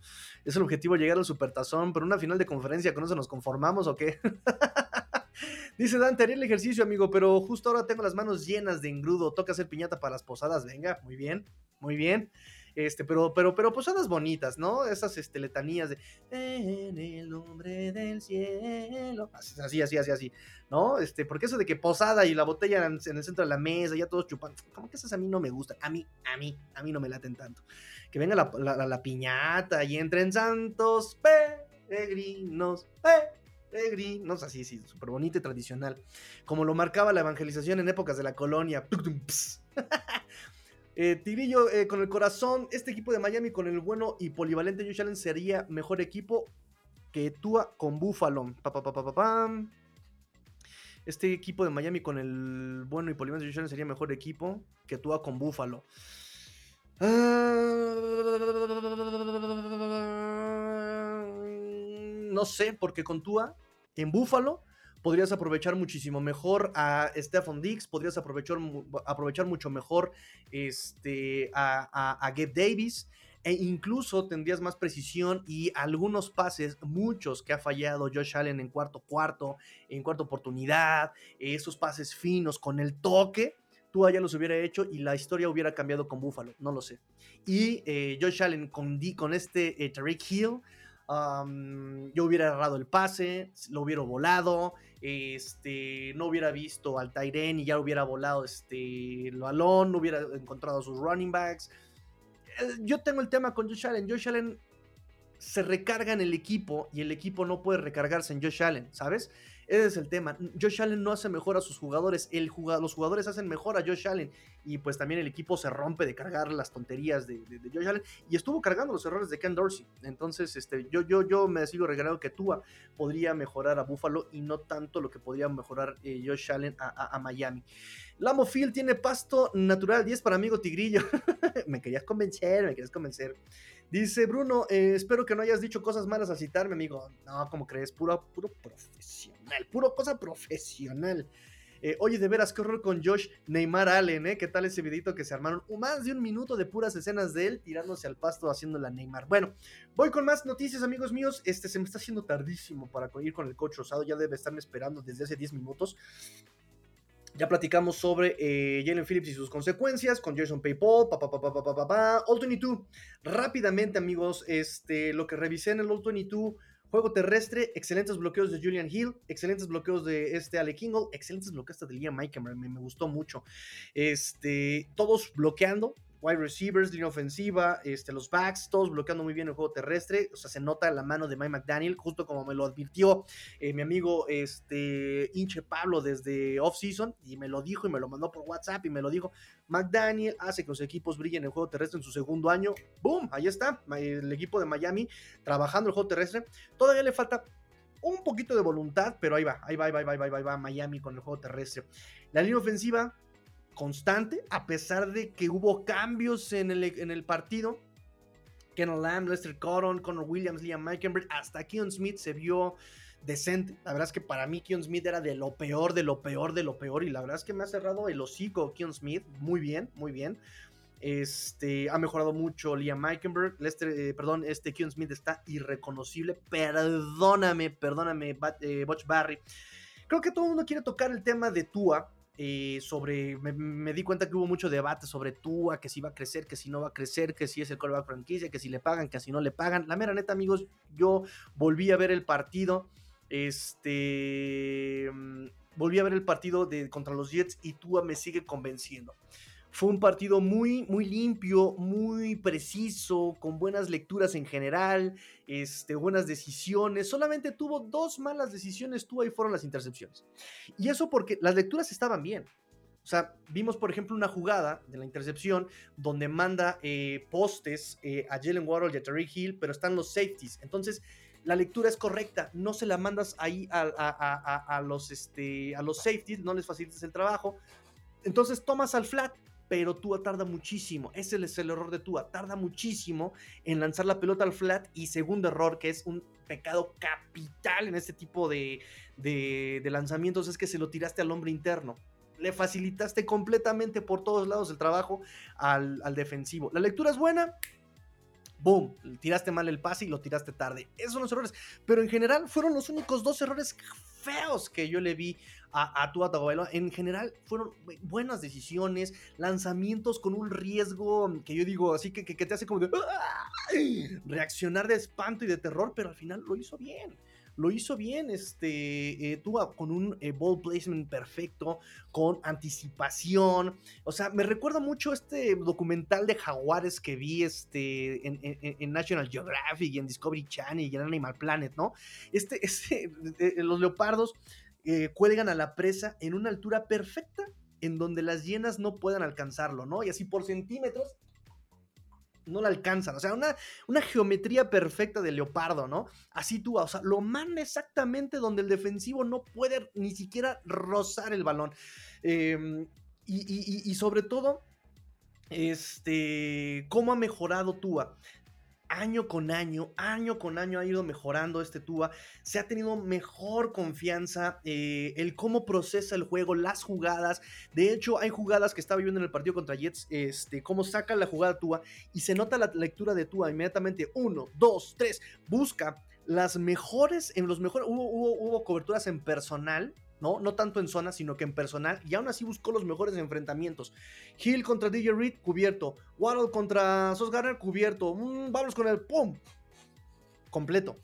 Es el objetivo llegar al Supertazón, pero una final de conferencia, ¿con eso nos conformamos o qué? [laughs] Dice Dante, haría el ejercicio, amigo, pero justo ahora tengo las manos llenas de engrudo, toca hacer piñata para las posadas, venga, muy bien, muy bien. Este, pero, pero, pero posadas bonitas, ¿no? Esas este, letanías de En el nombre del cielo. Así, así, así, así, ¿no? Este, porque eso de que posada y la botella en, el centro de la mesa, ya todos chupando, como que esas a mí no me gustan. A mí, a mí, a mí no me laten tanto. Que venga la, la, piñata y entren santos peregrinos, peregrinos, así, sí, súper bonito y tradicional. Como lo marcaba la evangelización en épocas de la colonia. [laughs] Eh, eh, con el corazón, este equipo de Miami con el bueno y polivalente Josh Allen sería mejor equipo que Tua con Buffalo. este equipo de Miami con el bueno y polivalente Josh Allen sería mejor equipo que Tua con Buffalo. Ah, no sé, porque con Tua en Buffalo podrías aprovechar muchísimo mejor a Stephon Diggs, podrías aprovechar, aprovechar mucho mejor este, a, a, Gabe Davis e incluso tendrías más precisión y algunos pases, muchos que ha fallado Josh Allen en cuarto cuarto, en cuarta oportunidad, esos pases finos con el toque, tú allá los hubiera hecho y la historia hubiera cambiado con Buffalo, no lo sé. Y eh, Josh Allen con, con este eh, Tariq Hill, yo hubiera agarrado el pase, lo hubiera volado, este, no hubiera visto al Tyren y ya hubiera volado este, el balón, no hubiera encontrado sus running backs. Eh, yo tengo el tema con Josh Allen. Josh Allen se recarga en el equipo y el equipo no puede recargarse en Josh Allen, ¿sabes? Ese es el tema. Josh Allen no hace mejor a sus jugadores, el los jugadores hacen mejor a Josh Allen y pues también el equipo se rompe de cargar las tonterías de, Josh Allen y estuvo cargando los errores de Ken Dorsey. Entonces, este, yo, yo, yo me sigo regalando que Tua podría mejorar a Buffalo y no tanto lo que podría mejorar eh, Josh Allen a, a Miami. Lamo Field tiene pasto natural 10 para amigo Tigrillo. [laughs] me querías convencer, me querías convencer. Dice Bruno, eh, espero que no hayas dicho cosas malas al citarme, amigo. No, como crees, puro, puro profesional, puro cosa profesional. Eh, oye, de veras, qué con Josh Neymar Allen, ¿eh? ¿Qué tal ese videito que se armaron? Más de un minuto de puras escenas de él tirándose al pasto haciendo la Neymar. Bueno, voy con más noticias, amigos míos. Este se me está haciendo tardísimo para ir con el coach rosado. Ya debe estarme esperando desde hace 10 minutos. Ya platicamos sobre eh, Jalen Phillips y sus consecuencias con Jason Paypal, pa, pa, pa, pa, pa, pa, pa, All 22. Rápidamente, amigos, este, lo que revisé en el All 22, juego terrestre, excelentes bloqueos de Julian Hill, excelentes bloqueos de este Ale Kingle, excelentes bloqueos de Liam Mike, me, me, gustó mucho. Este, todos bloqueando, wide receivers, línea ofensiva, este, los backs, todos bloqueando muy bien el juego terrestre. O sea, se nota la mano de Mike McDaniel, justo como me lo advirtió eh, mi amigo este, Inche Pablo desde off-season, y me lo dijo y me lo mandó por WhatsApp y me lo dijo. McDaniel hace que los equipos brillen en el juego terrestre en su segundo año. ¡Boom! Ahí está, el equipo de Miami trabajando el juego terrestre. Todavía le falta un poquito de voluntad, pero ahí va, ahí va, ahí va, ahí va, ahí va, ahí va Miami con el juego terrestre. La línea ofensiva constante, a pesar de que hubo cambios en el, en el partido. Ken Lamb, Lester Cotton, Connor Williams, Liam Meikenberg, hasta Keon Smith se vio decente. La verdad es que para mí Keon Smith era de lo peor, de lo peor, de lo peor. Y la verdad es que me ha cerrado el hocico Keon Smith. Muy bien, muy bien. Este, ha mejorado mucho Liam Meikenberg. Lester, eh, perdón, este Keon Smith está irreconocible. Perdóname, perdóname, eh, Butch Barry. Creo que todo el mundo quiere tocar el tema de Tua. Eh, sobre, me, di cuenta que hubo mucho debate sobre Tua, que si va a crecer, que si no va a crecer, que si es el callback franquicia, que si le pagan, que si no le pagan. La mera neta, amigos, yo volví a ver el partido, este, mm, volví a ver el partido de, contra los Jets y Tua me sigue convenciendo. Fue un partido muy, muy limpio, muy preciso, con buenas lecturas en general, este, buenas decisiones. Solamente tuvo dos malas decisiones, tú ahí fueron las intercepciones. Y eso porque las lecturas estaban bien. O sea, vimos, por ejemplo, una jugada de la intercepción donde manda eh, postes eh, a Jalen Waddle y a Tariq Hill, pero están los safeties. Entonces, la lectura es correcta. No se la mandas ahí a, los, este, a los safeties, no les facilites el trabajo. Entonces, tomas al flat pero Tua tarda muchísimo. Ese es el error de Tua. Tarda muchísimo en lanzar la pelota al flat. Y segundo error, que es un pecado capital en este tipo de, lanzamientos, es que se lo tiraste al hombre interno. Le facilitaste completamente por todos lados el trabajo al defensivo. La lectura es buena, boom, tiraste mal el pase y lo tiraste tarde. Esos son los errores. Pero en general fueron los únicos dos errores feos que yo le vi a, a Tua. En general fueron buenas decisiones, lanzamientos con un riesgo que yo digo así que, que, te hace como de reaccionar de espanto y de terror, pero al final lo hizo bien lo hizo bien, este, eh, tuvo con un eh, ball placement perfecto, con anticipación, o sea, me recuerda mucho este documental de jaguares que vi este, en, National Geographic y en Discovery Channel y en Animal Planet, ¿no? Este, [laughs] este los leopardos cuelgan a la presa en una altura perfecta en donde las hienas no puedan alcanzarlo, ¿no? Y así por centímetros no la alcanzan. O sea, una, una geometría perfecta de leopardo, ¿no? Así tú, o sea, lo manda exactamente donde el defensivo no puede ni siquiera rozar el balón. Em, y, y, sobre todo, este, cómo ha mejorado Tua año con año, año con año ha ido mejorando este Tua, se ha tenido mejor confianza, eh, el cómo procesa el juego, las jugadas, de hecho hay jugadas que estaba viendo en el partido contra Jets, este, cómo saca la jugada Tua y se nota la lectura de Tua inmediatamente, uno, dos, tres, busca las mejores, en los mejores, hubo, hubo coberturas en personal, ¿no? No tanto en zona, sino que en personal, y aún así buscó los mejores enfrentamientos. Hill contra DJ Reed, cubierto. Waddle contra Sos Garner, cubierto. Mm, vamos con el ¡pum! Completo.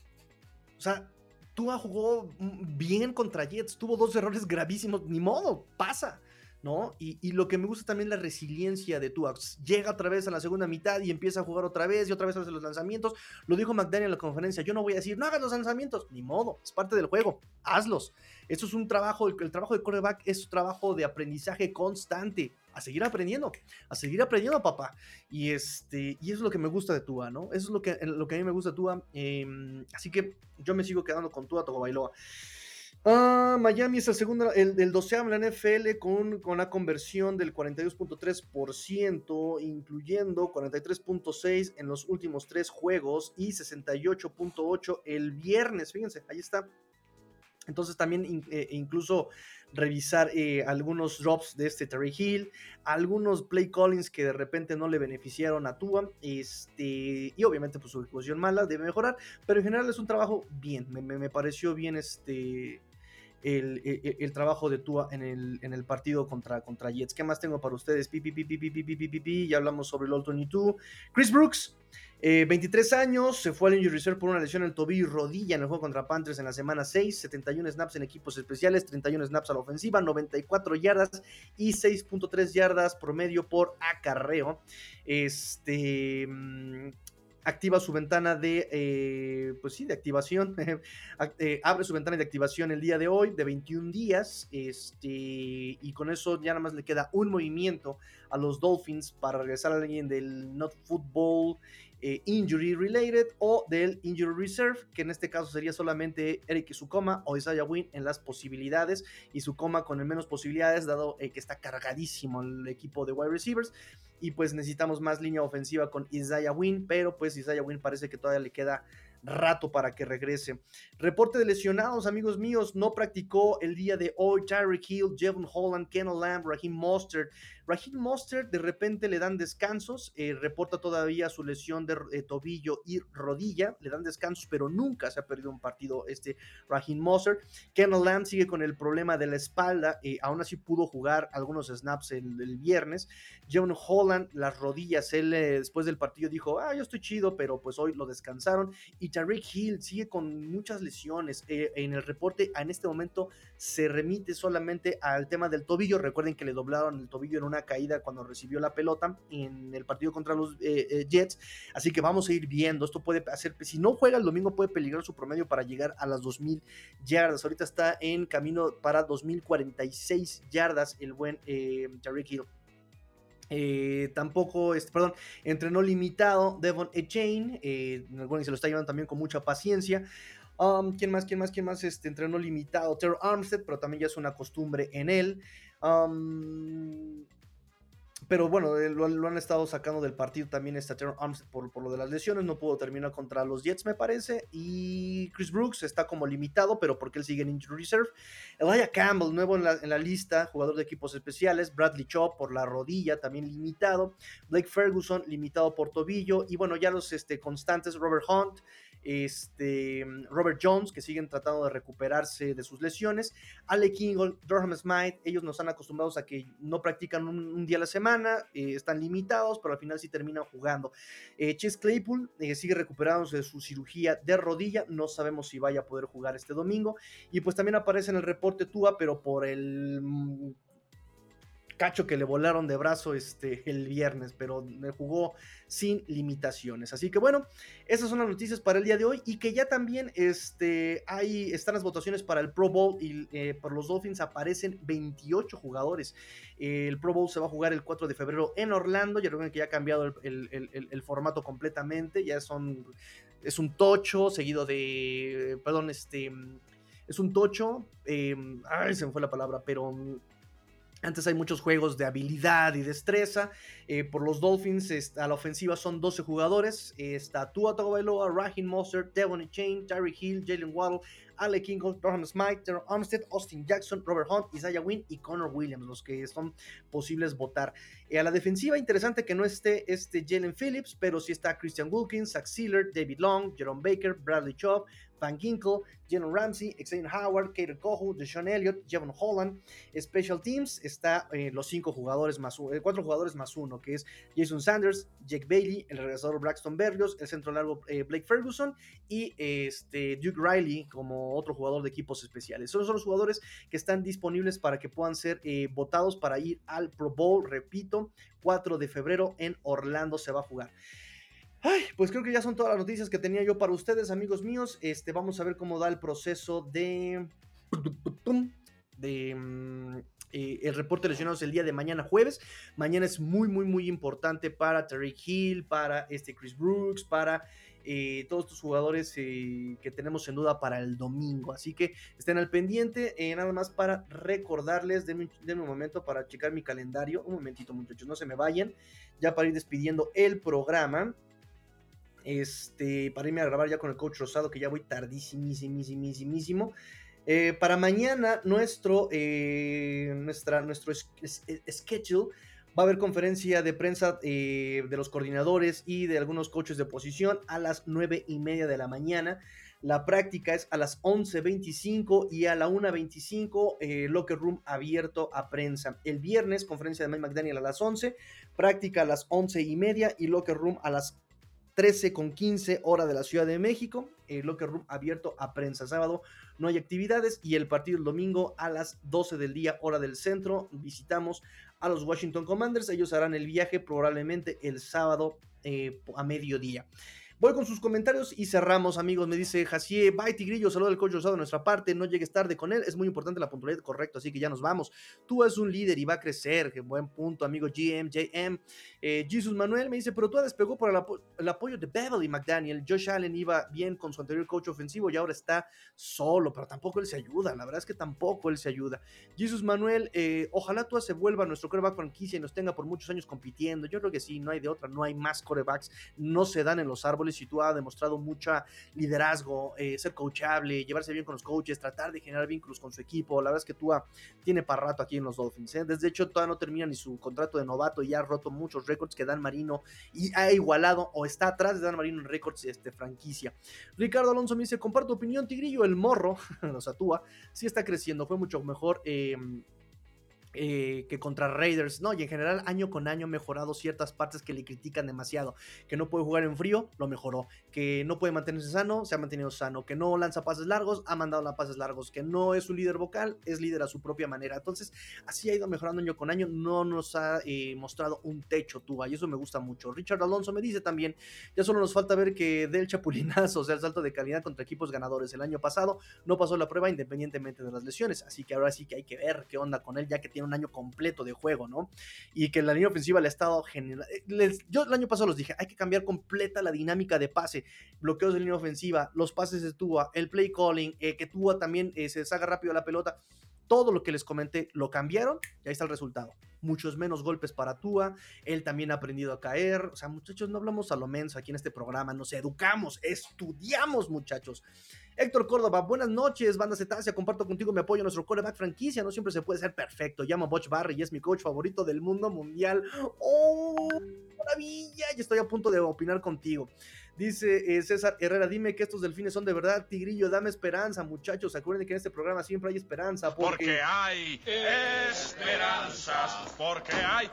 O sea, Tua jugó bien contra Jets, tuvo dos errores gravísimos, ni modo, pasa. ¿No? Y, lo que me gusta también es la resiliencia de Tua. Llega otra vez a la segunda mitad y empieza a jugar otra vez y otra vez hace los lanzamientos. Lo dijo McDaniel en la conferencia. Yo no voy a decir, no hagas los lanzamientos. Ni modo, es parte del juego. Hazlos. Eso es un trabajo, el, trabajo de quarterback es un trabajo de aprendizaje constante. A seguir aprendiendo, a seguir aprendiendo, papá. Y este, y eso es lo que me gusta de Tua, ¿no? Eso es lo que, lo que a mí me gusta de Tua. Em, así que yo me sigo quedando con Tua Bailoa. Ah, Miami es el segundo, el, el doceavo en la NFL con, con la conversión del 42.3%, incluyendo 43.6 en los últimos tres juegos y 68.8 el viernes. Fíjense, ahí está. Entonces también eh, incluso revisar eh, algunos drops de este Terry Hill, algunos play callings que de repente no le beneficiaron a Tua, este, y obviamente pues su ejecución mala debe mejorar, pero en general es un trabajo bien, me, me pareció bien este, el, e, e, el, trabajo de Tua en el, en el partido contra, contra Jets. ¿Qué más tengo para ustedes? Pi, pi, pi, pi, pi, pi, pi, pi, Ya hablamos sobre el All 22. Chris Brooks, 23 eh, años, se fue al injury reserve por una lesión en el tobillo y rodilla en el juego contra Panthers en la semana 6, 71 snaps en equipos especiales, 31 snaps a la ofensiva, 94 yardas y 6.3 yardas promedio por acarreo. Este activa su ventana de, eh, pues sí, de activación, [laughs] eh, abre su ventana de activación el día de hoy de 21 días, este, y con eso ya nada más le queda un movimiento a los Dolphins para regresar a alguien del Not Football eh, Injury Related o del Injury Reserve, que en este caso sería solamente Eric Sukoma o Isaiah Wynn en las posibilidades, y Sukoma con el menos posibilidades, dado que está cargadísimo el equipo de wide receivers y pues necesitamos más línea ofensiva con Isaiah Wynn, pero pues Isaiah Wynn parece que todavía le queda rato para que regrese. Reporte de lesionados, amigos míos, no practicó el día de hoy Tyreek Hill, Jevon Holland, Kennel Lamb, Raheem Mostert. Raheem Mostert de repente le dan descansos, eh, reporta todavía su lesión de eh, tobillo y rodilla, le dan descansos, pero nunca se ha perdido un partido este Raheem Mostert. Kennel Lamb sigue con el problema de la espalda, eh, aún así pudo jugar algunos snaps el, el viernes. Jevon Holland, las rodillas, él después del partido dijo, ah, yo estoy chido, pero pues hoy lo descansaron. Y Tariq Hill sigue con muchas lesiones. Eh, en el reporte, en este momento, se remite solamente al tema del tobillo. Recuerden que le doblaron el tobillo en una caída cuando recibió la pelota en el partido contra los eh, eh, Jets. Así que vamos a ir viendo. Esto puede hacer, si no juega el domingo, puede peligrar su promedio para llegar a las 2000 yardas. Ahorita está en camino para 2046 yardas el buen Tariq Hill. Eh, tampoco, este, perdón, entrenó limitado Devon Echain, eh, bueno, se lo está llevando también con mucha paciencia. Um, ¿Quién más? ¿Quién más? ¿Quién más? Este, entrenó limitado Terror Armstead, pero también ya es una costumbre en él. Um, pero bueno, eh, lo, han estado sacando del partido también esta Armstead por, por, lo de las lesiones. No pudo terminar contra los Jets, me parece. Y Chris Brooks está como limitado, pero porque él sigue en Injury Reserve. Elijah Campbell, nuevo en la, en la lista, jugador de equipos especiales. Bradley Chop por la rodilla, también limitado. Blake Ferguson, limitado por tobillo. Y bueno, ya los este, constantes, Robert Hunt, este, Robert Jones, que siguen tratando de recuperarse de sus lesiones, Ale King, Durham Smith, ellos nos han acostumbrados a que no practican un, día a la semana, eh, están limitados, pero al final sí terminan jugando. Eh, Claypool eh, sigue recuperándose de su cirugía de rodilla, no sabemos si vaya a poder jugar este domingo, y pues también aparece en el reporte Tua, pero por el mm, cacho que le volaron de brazo este, [laughs] el viernes, pero jugó sin limitaciones. Así que bueno, esas son las noticias para el día de hoy y que ya también este, hay, están las votaciones para el Pro Bowl y eh, por los Dolphins aparecen 28 jugadores. el Pro Bowl se va a jugar el 4 de febrero en Orlando, ya recuerden que ya ha cambiado el, formato completamente, ya son, es un tocho seguido de, perdón, este... Es un tocho, eh, ay, se me fue la palabra, pero antes hay muchos juegos de habilidad y destreza. Eh, por los Dolphins, a la ofensiva son 12 jugadores. está Tua Tagovailoa, Raheem Mostert, Devon Chain, Terry Hill, Jalen Waddle, Ale Kingle, Durham Smite, Terrell Armstead, Austin Jackson, Robert Hunt, Isaiah Wynn y Connor Williams, los que son posibles votar. Eh, a la defensiva, interesante que no esté este Jalen Phillips, pero sí está Christian Wilkins, Zach Sealer, David Long, Jerome Baker, Bradley Chubb, Van Ginkle, Jalen Ramsey, Xavier Howard, Kater Kohu, Deshaun Elliott, Jevon Holland. Special Teams está eh, los cinco jugadores más eh, cuatro jugadores más uno, que es Jason Sanders, Jake Bailey, el regresador Braxton Berrios, el centro largo eh, Blake Ferguson y este Duke Riley como otro jugador de equipos especiales. Son los jugadores que están disponibles para que puedan ser votados para ir al Pro Bowl, repito, 4 de febrero en Orlando se va a jugar. Ay, pues creo que ya son todas las noticias que tenía yo para ustedes, amigos míos. Este, vamos a ver cómo da el proceso de. de mm, eh, el reporte lesionados el día de mañana jueves. Mañana es muy, muy, muy importante para Tariq Hill, para este Chris Brooks, para eh, todos estos jugadores eh, que tenemos en duda para el domingo. Así que estén al pendiente. nada más para recordarles, denme, un momento para checar mi calendario. Un momentito, muchachos, no se me vayan. Ya para ir despidiendo el programa este, para irme a grabar ya con el coach Rosado, que ya voy tardísimísimísimísimo. Eh, para mañana, nuestro, eh, nuestro schedule va a haber conferencia de prensa eh, de los coordinadores y de algunos coaches de posición a las 9 y media de la mañana. La práctica es a las 11.25 y a la 1.25 eh, locker room abierto a prensa. El viernes, conferencia de Mike McDaniel a las 11, práctica a las 11 y media y locker room a las 13 con 15 hora de la Ciudad de México, el locker room abierto a prensa. Sábado no hay actividades y el partido el domingo a las 12 del día, hora del centro. Visitamos a los Washington Commanders. Ellos harán el viaje probablemente el sábado eh, a mediodía. Voy con sus comentarios y cerramos, amigos. Me dice Jacié, bye Tigrillo, saludo al coach Rosado de nuestra parte. No llegues tarde con él, es muy importante la puntualidad, correcto. Así que ya nos vamos. Tú eres un líder y va a crecer. Qué buen punto, amigo GM, JM. Eh, Jesus Manuel me dice, pero tú despegó por el, apoyo de Beverly McDaniel. Josh Allen iba bien con su anterior coach ofensivo y ahora está solo, pero tampoco él se ayuda. La verdad es que tampoco él se ayuda. Jesus Manuel, eh, ojalá tú se vuelva nuestro coreback franquicia y nos tenga por muchos años compitiendo. Yo creo que sí, no hay de otra, no hay más corebacks, no se dan en los árboles y tú has demostrado mucho liderazgo, eh, ser coachable, llevarse bien con los coaches, tratar de generar vínculos con su equipo. La verdad es que Tua tiene para rato aquí en los Dolphins. ¿eh? Desde hecho, todavía no termina ni su contrato de novato y ya ha roto muchos récords que Dan Marino y ha igualado o está atrás de Dan Marino en récords este, franquicia. Ricardo Alonso me dice, comparto opinión, Tigrillo, el morro, [laughs] o sea, Tua, sí está creciendo, fue mucho mejor. Eh, eh, que contra Raiders, no, y en general año con año ha mejorado ciertas partes que le critican demasiado, que no puede jugar en frío, lo mejoró, que no puede mantenerse sano, se ha mantenido sano, que no lanza pases largos, ha mandado las pases largos, que no es un líder vocal, es líder a su propia manera, entonces así ha ido mejorando año con año, no nos ha eh, mostrado un techo Tuba, y eso me gusta mucho. Richard Alonso me dice también, ya solo nos falta ver que del chapulinazo, [laughs] o sea, el salto de calidad contra equipos ganadores. El año pasado, no pasó la prueba independientemente de las lesiones, así que ahora sí que hay que ver qué onda con él, ya que tiene un año completo de juego, ¿no? Y que la línea ofensiva le ha estado generando. Eh, yo el año pasado los dije, hay que cambiar completa la dinámica de pase, bloqueos de línea ofensiva, los pases de Tua, el play calling, eh, que Tua también eh, se salga rápido la pelota todo lo que les comenté lo cambiaron y ahí está el resultado. Muchos menos golpes para Tua, él también ha aprendido a caer. O sea, muchachos, no hablamos a lo menso aquí en este programa, nos educamos, estudiamos, muchachos. Héctor Córdoba, buenas noches, banda Cetacia, comparto contigo mi apoyo a nuestro coreback franquicia, no siempre se puede ser perfecto. Llamo a Butch Barry y es mi coach favorito del mundo mundial. ¡Oh, maravilla! Y estoy a punto de opinar contigo. Dice eh, César Herrera, dime que estos delfines son de verdad. Tigrillo, dame esperanza, muchachos. Acuérdense que en este programa siempre hay esperanza. Porque, hay esperanzas. Porque hay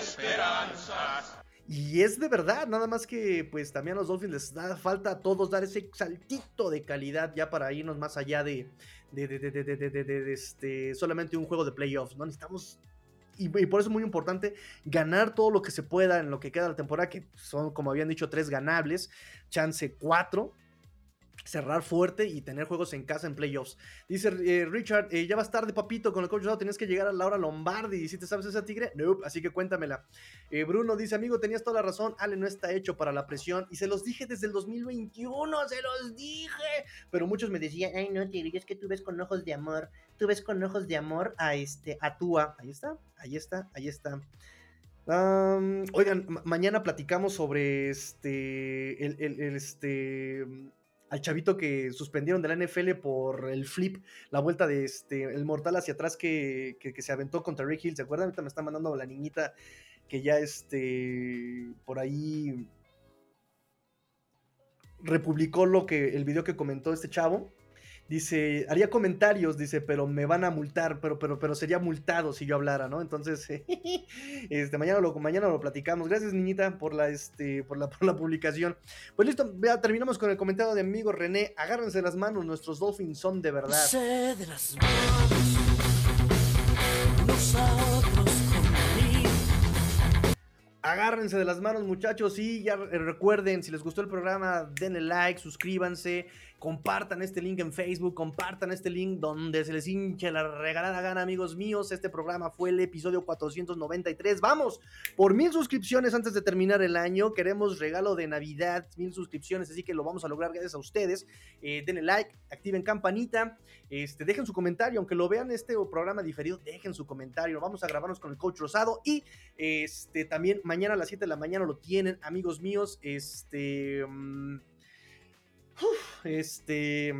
esperanzas. Y es de verdad, nada más que pues también a los Dolphins les da falta a todos dar ese saltito de calidad ya para irnos más allá de, de, de, de este, solamente un juego de playoffs, ¿no? Necesitamos y, por eso es muy importante ganar todo lo que se pueda en lo que queda de la temporada, que son, como habían dicho, tres ganables, chance cuatro, cerrar fuerte y tener juegos en casa en playoffs. Dice eh, Richard, eh, ya vas tarde, papito, con el coach tenías que llegar a la hora Lombardi. ¿Y si te sabes esa tigre? Nope, así que cuéntamela. Eh, Bruno dice, amigo, tenías toda la razón, Ale no está hecho para la presión. Y se los dije desde el 2021, se los dije. Pero muchos me decían, ay no, tigre, es que tú ves con ojos de amor, tú ves con ojos de amor a este, a Tua. Ahí está, ahí está, ahí está. oigan, mañana platicamos sobre este, el este, al chavito que suspendieron de la NFL por el flip, la vuelta de este, el mortal hacia atrás que, se aventó contra Rick Hill. ¿Se acuerdan? Ahorita me está mandando la niñita que ya este, por ahí republicó lo que, el video que comentó este chavo. Dice, haría comentarios, dice, pero me van a multar, pero, pero, pero sería multado si yo hablara, ¿no? Entonces, [laughs] este, mañana lo, mañana lo platicamos. Gracias, niñita, por la, este, por la, [laughs] por la publicación. Pues listo, ya terminamos con el comentario de amigo René. Agárrense las manos, nuestros Dolphins son de verdad. de las manos, Agárrense de las manos, muchachos. Y ya recuerden, si les gustó el programa, denle like, suscríbanse compartan este link en Facebook, compartan este link donde se les hinche la regalada gana, amigos míos. Este programa fue el episodio 493. Vamos por mil suscripciones antes de terminar el año. Queremos regalo de Navidad, mil suscripciones, así que lo vamos a lograr gracias a ustedes. Eh, denle like, activen campanita, este, dejen su comentario, aunque lo vean este programa diferido, dejen su comentario. Vamos a grabarnos con el coach Rosado y este, también mañana a las 7 de la mañana lo tienen, amigos míos. Este. Mm, este.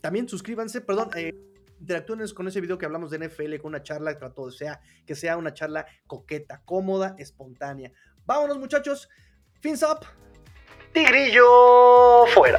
También suscríbanse, perdón. Eh, interactúen con ese video que hablamos de NFL, con una charla, trato de sea, que sea una charla coqueta, cómoda, espontánea. Vámonos, muchachos. Fins up. Tigrillo fuera.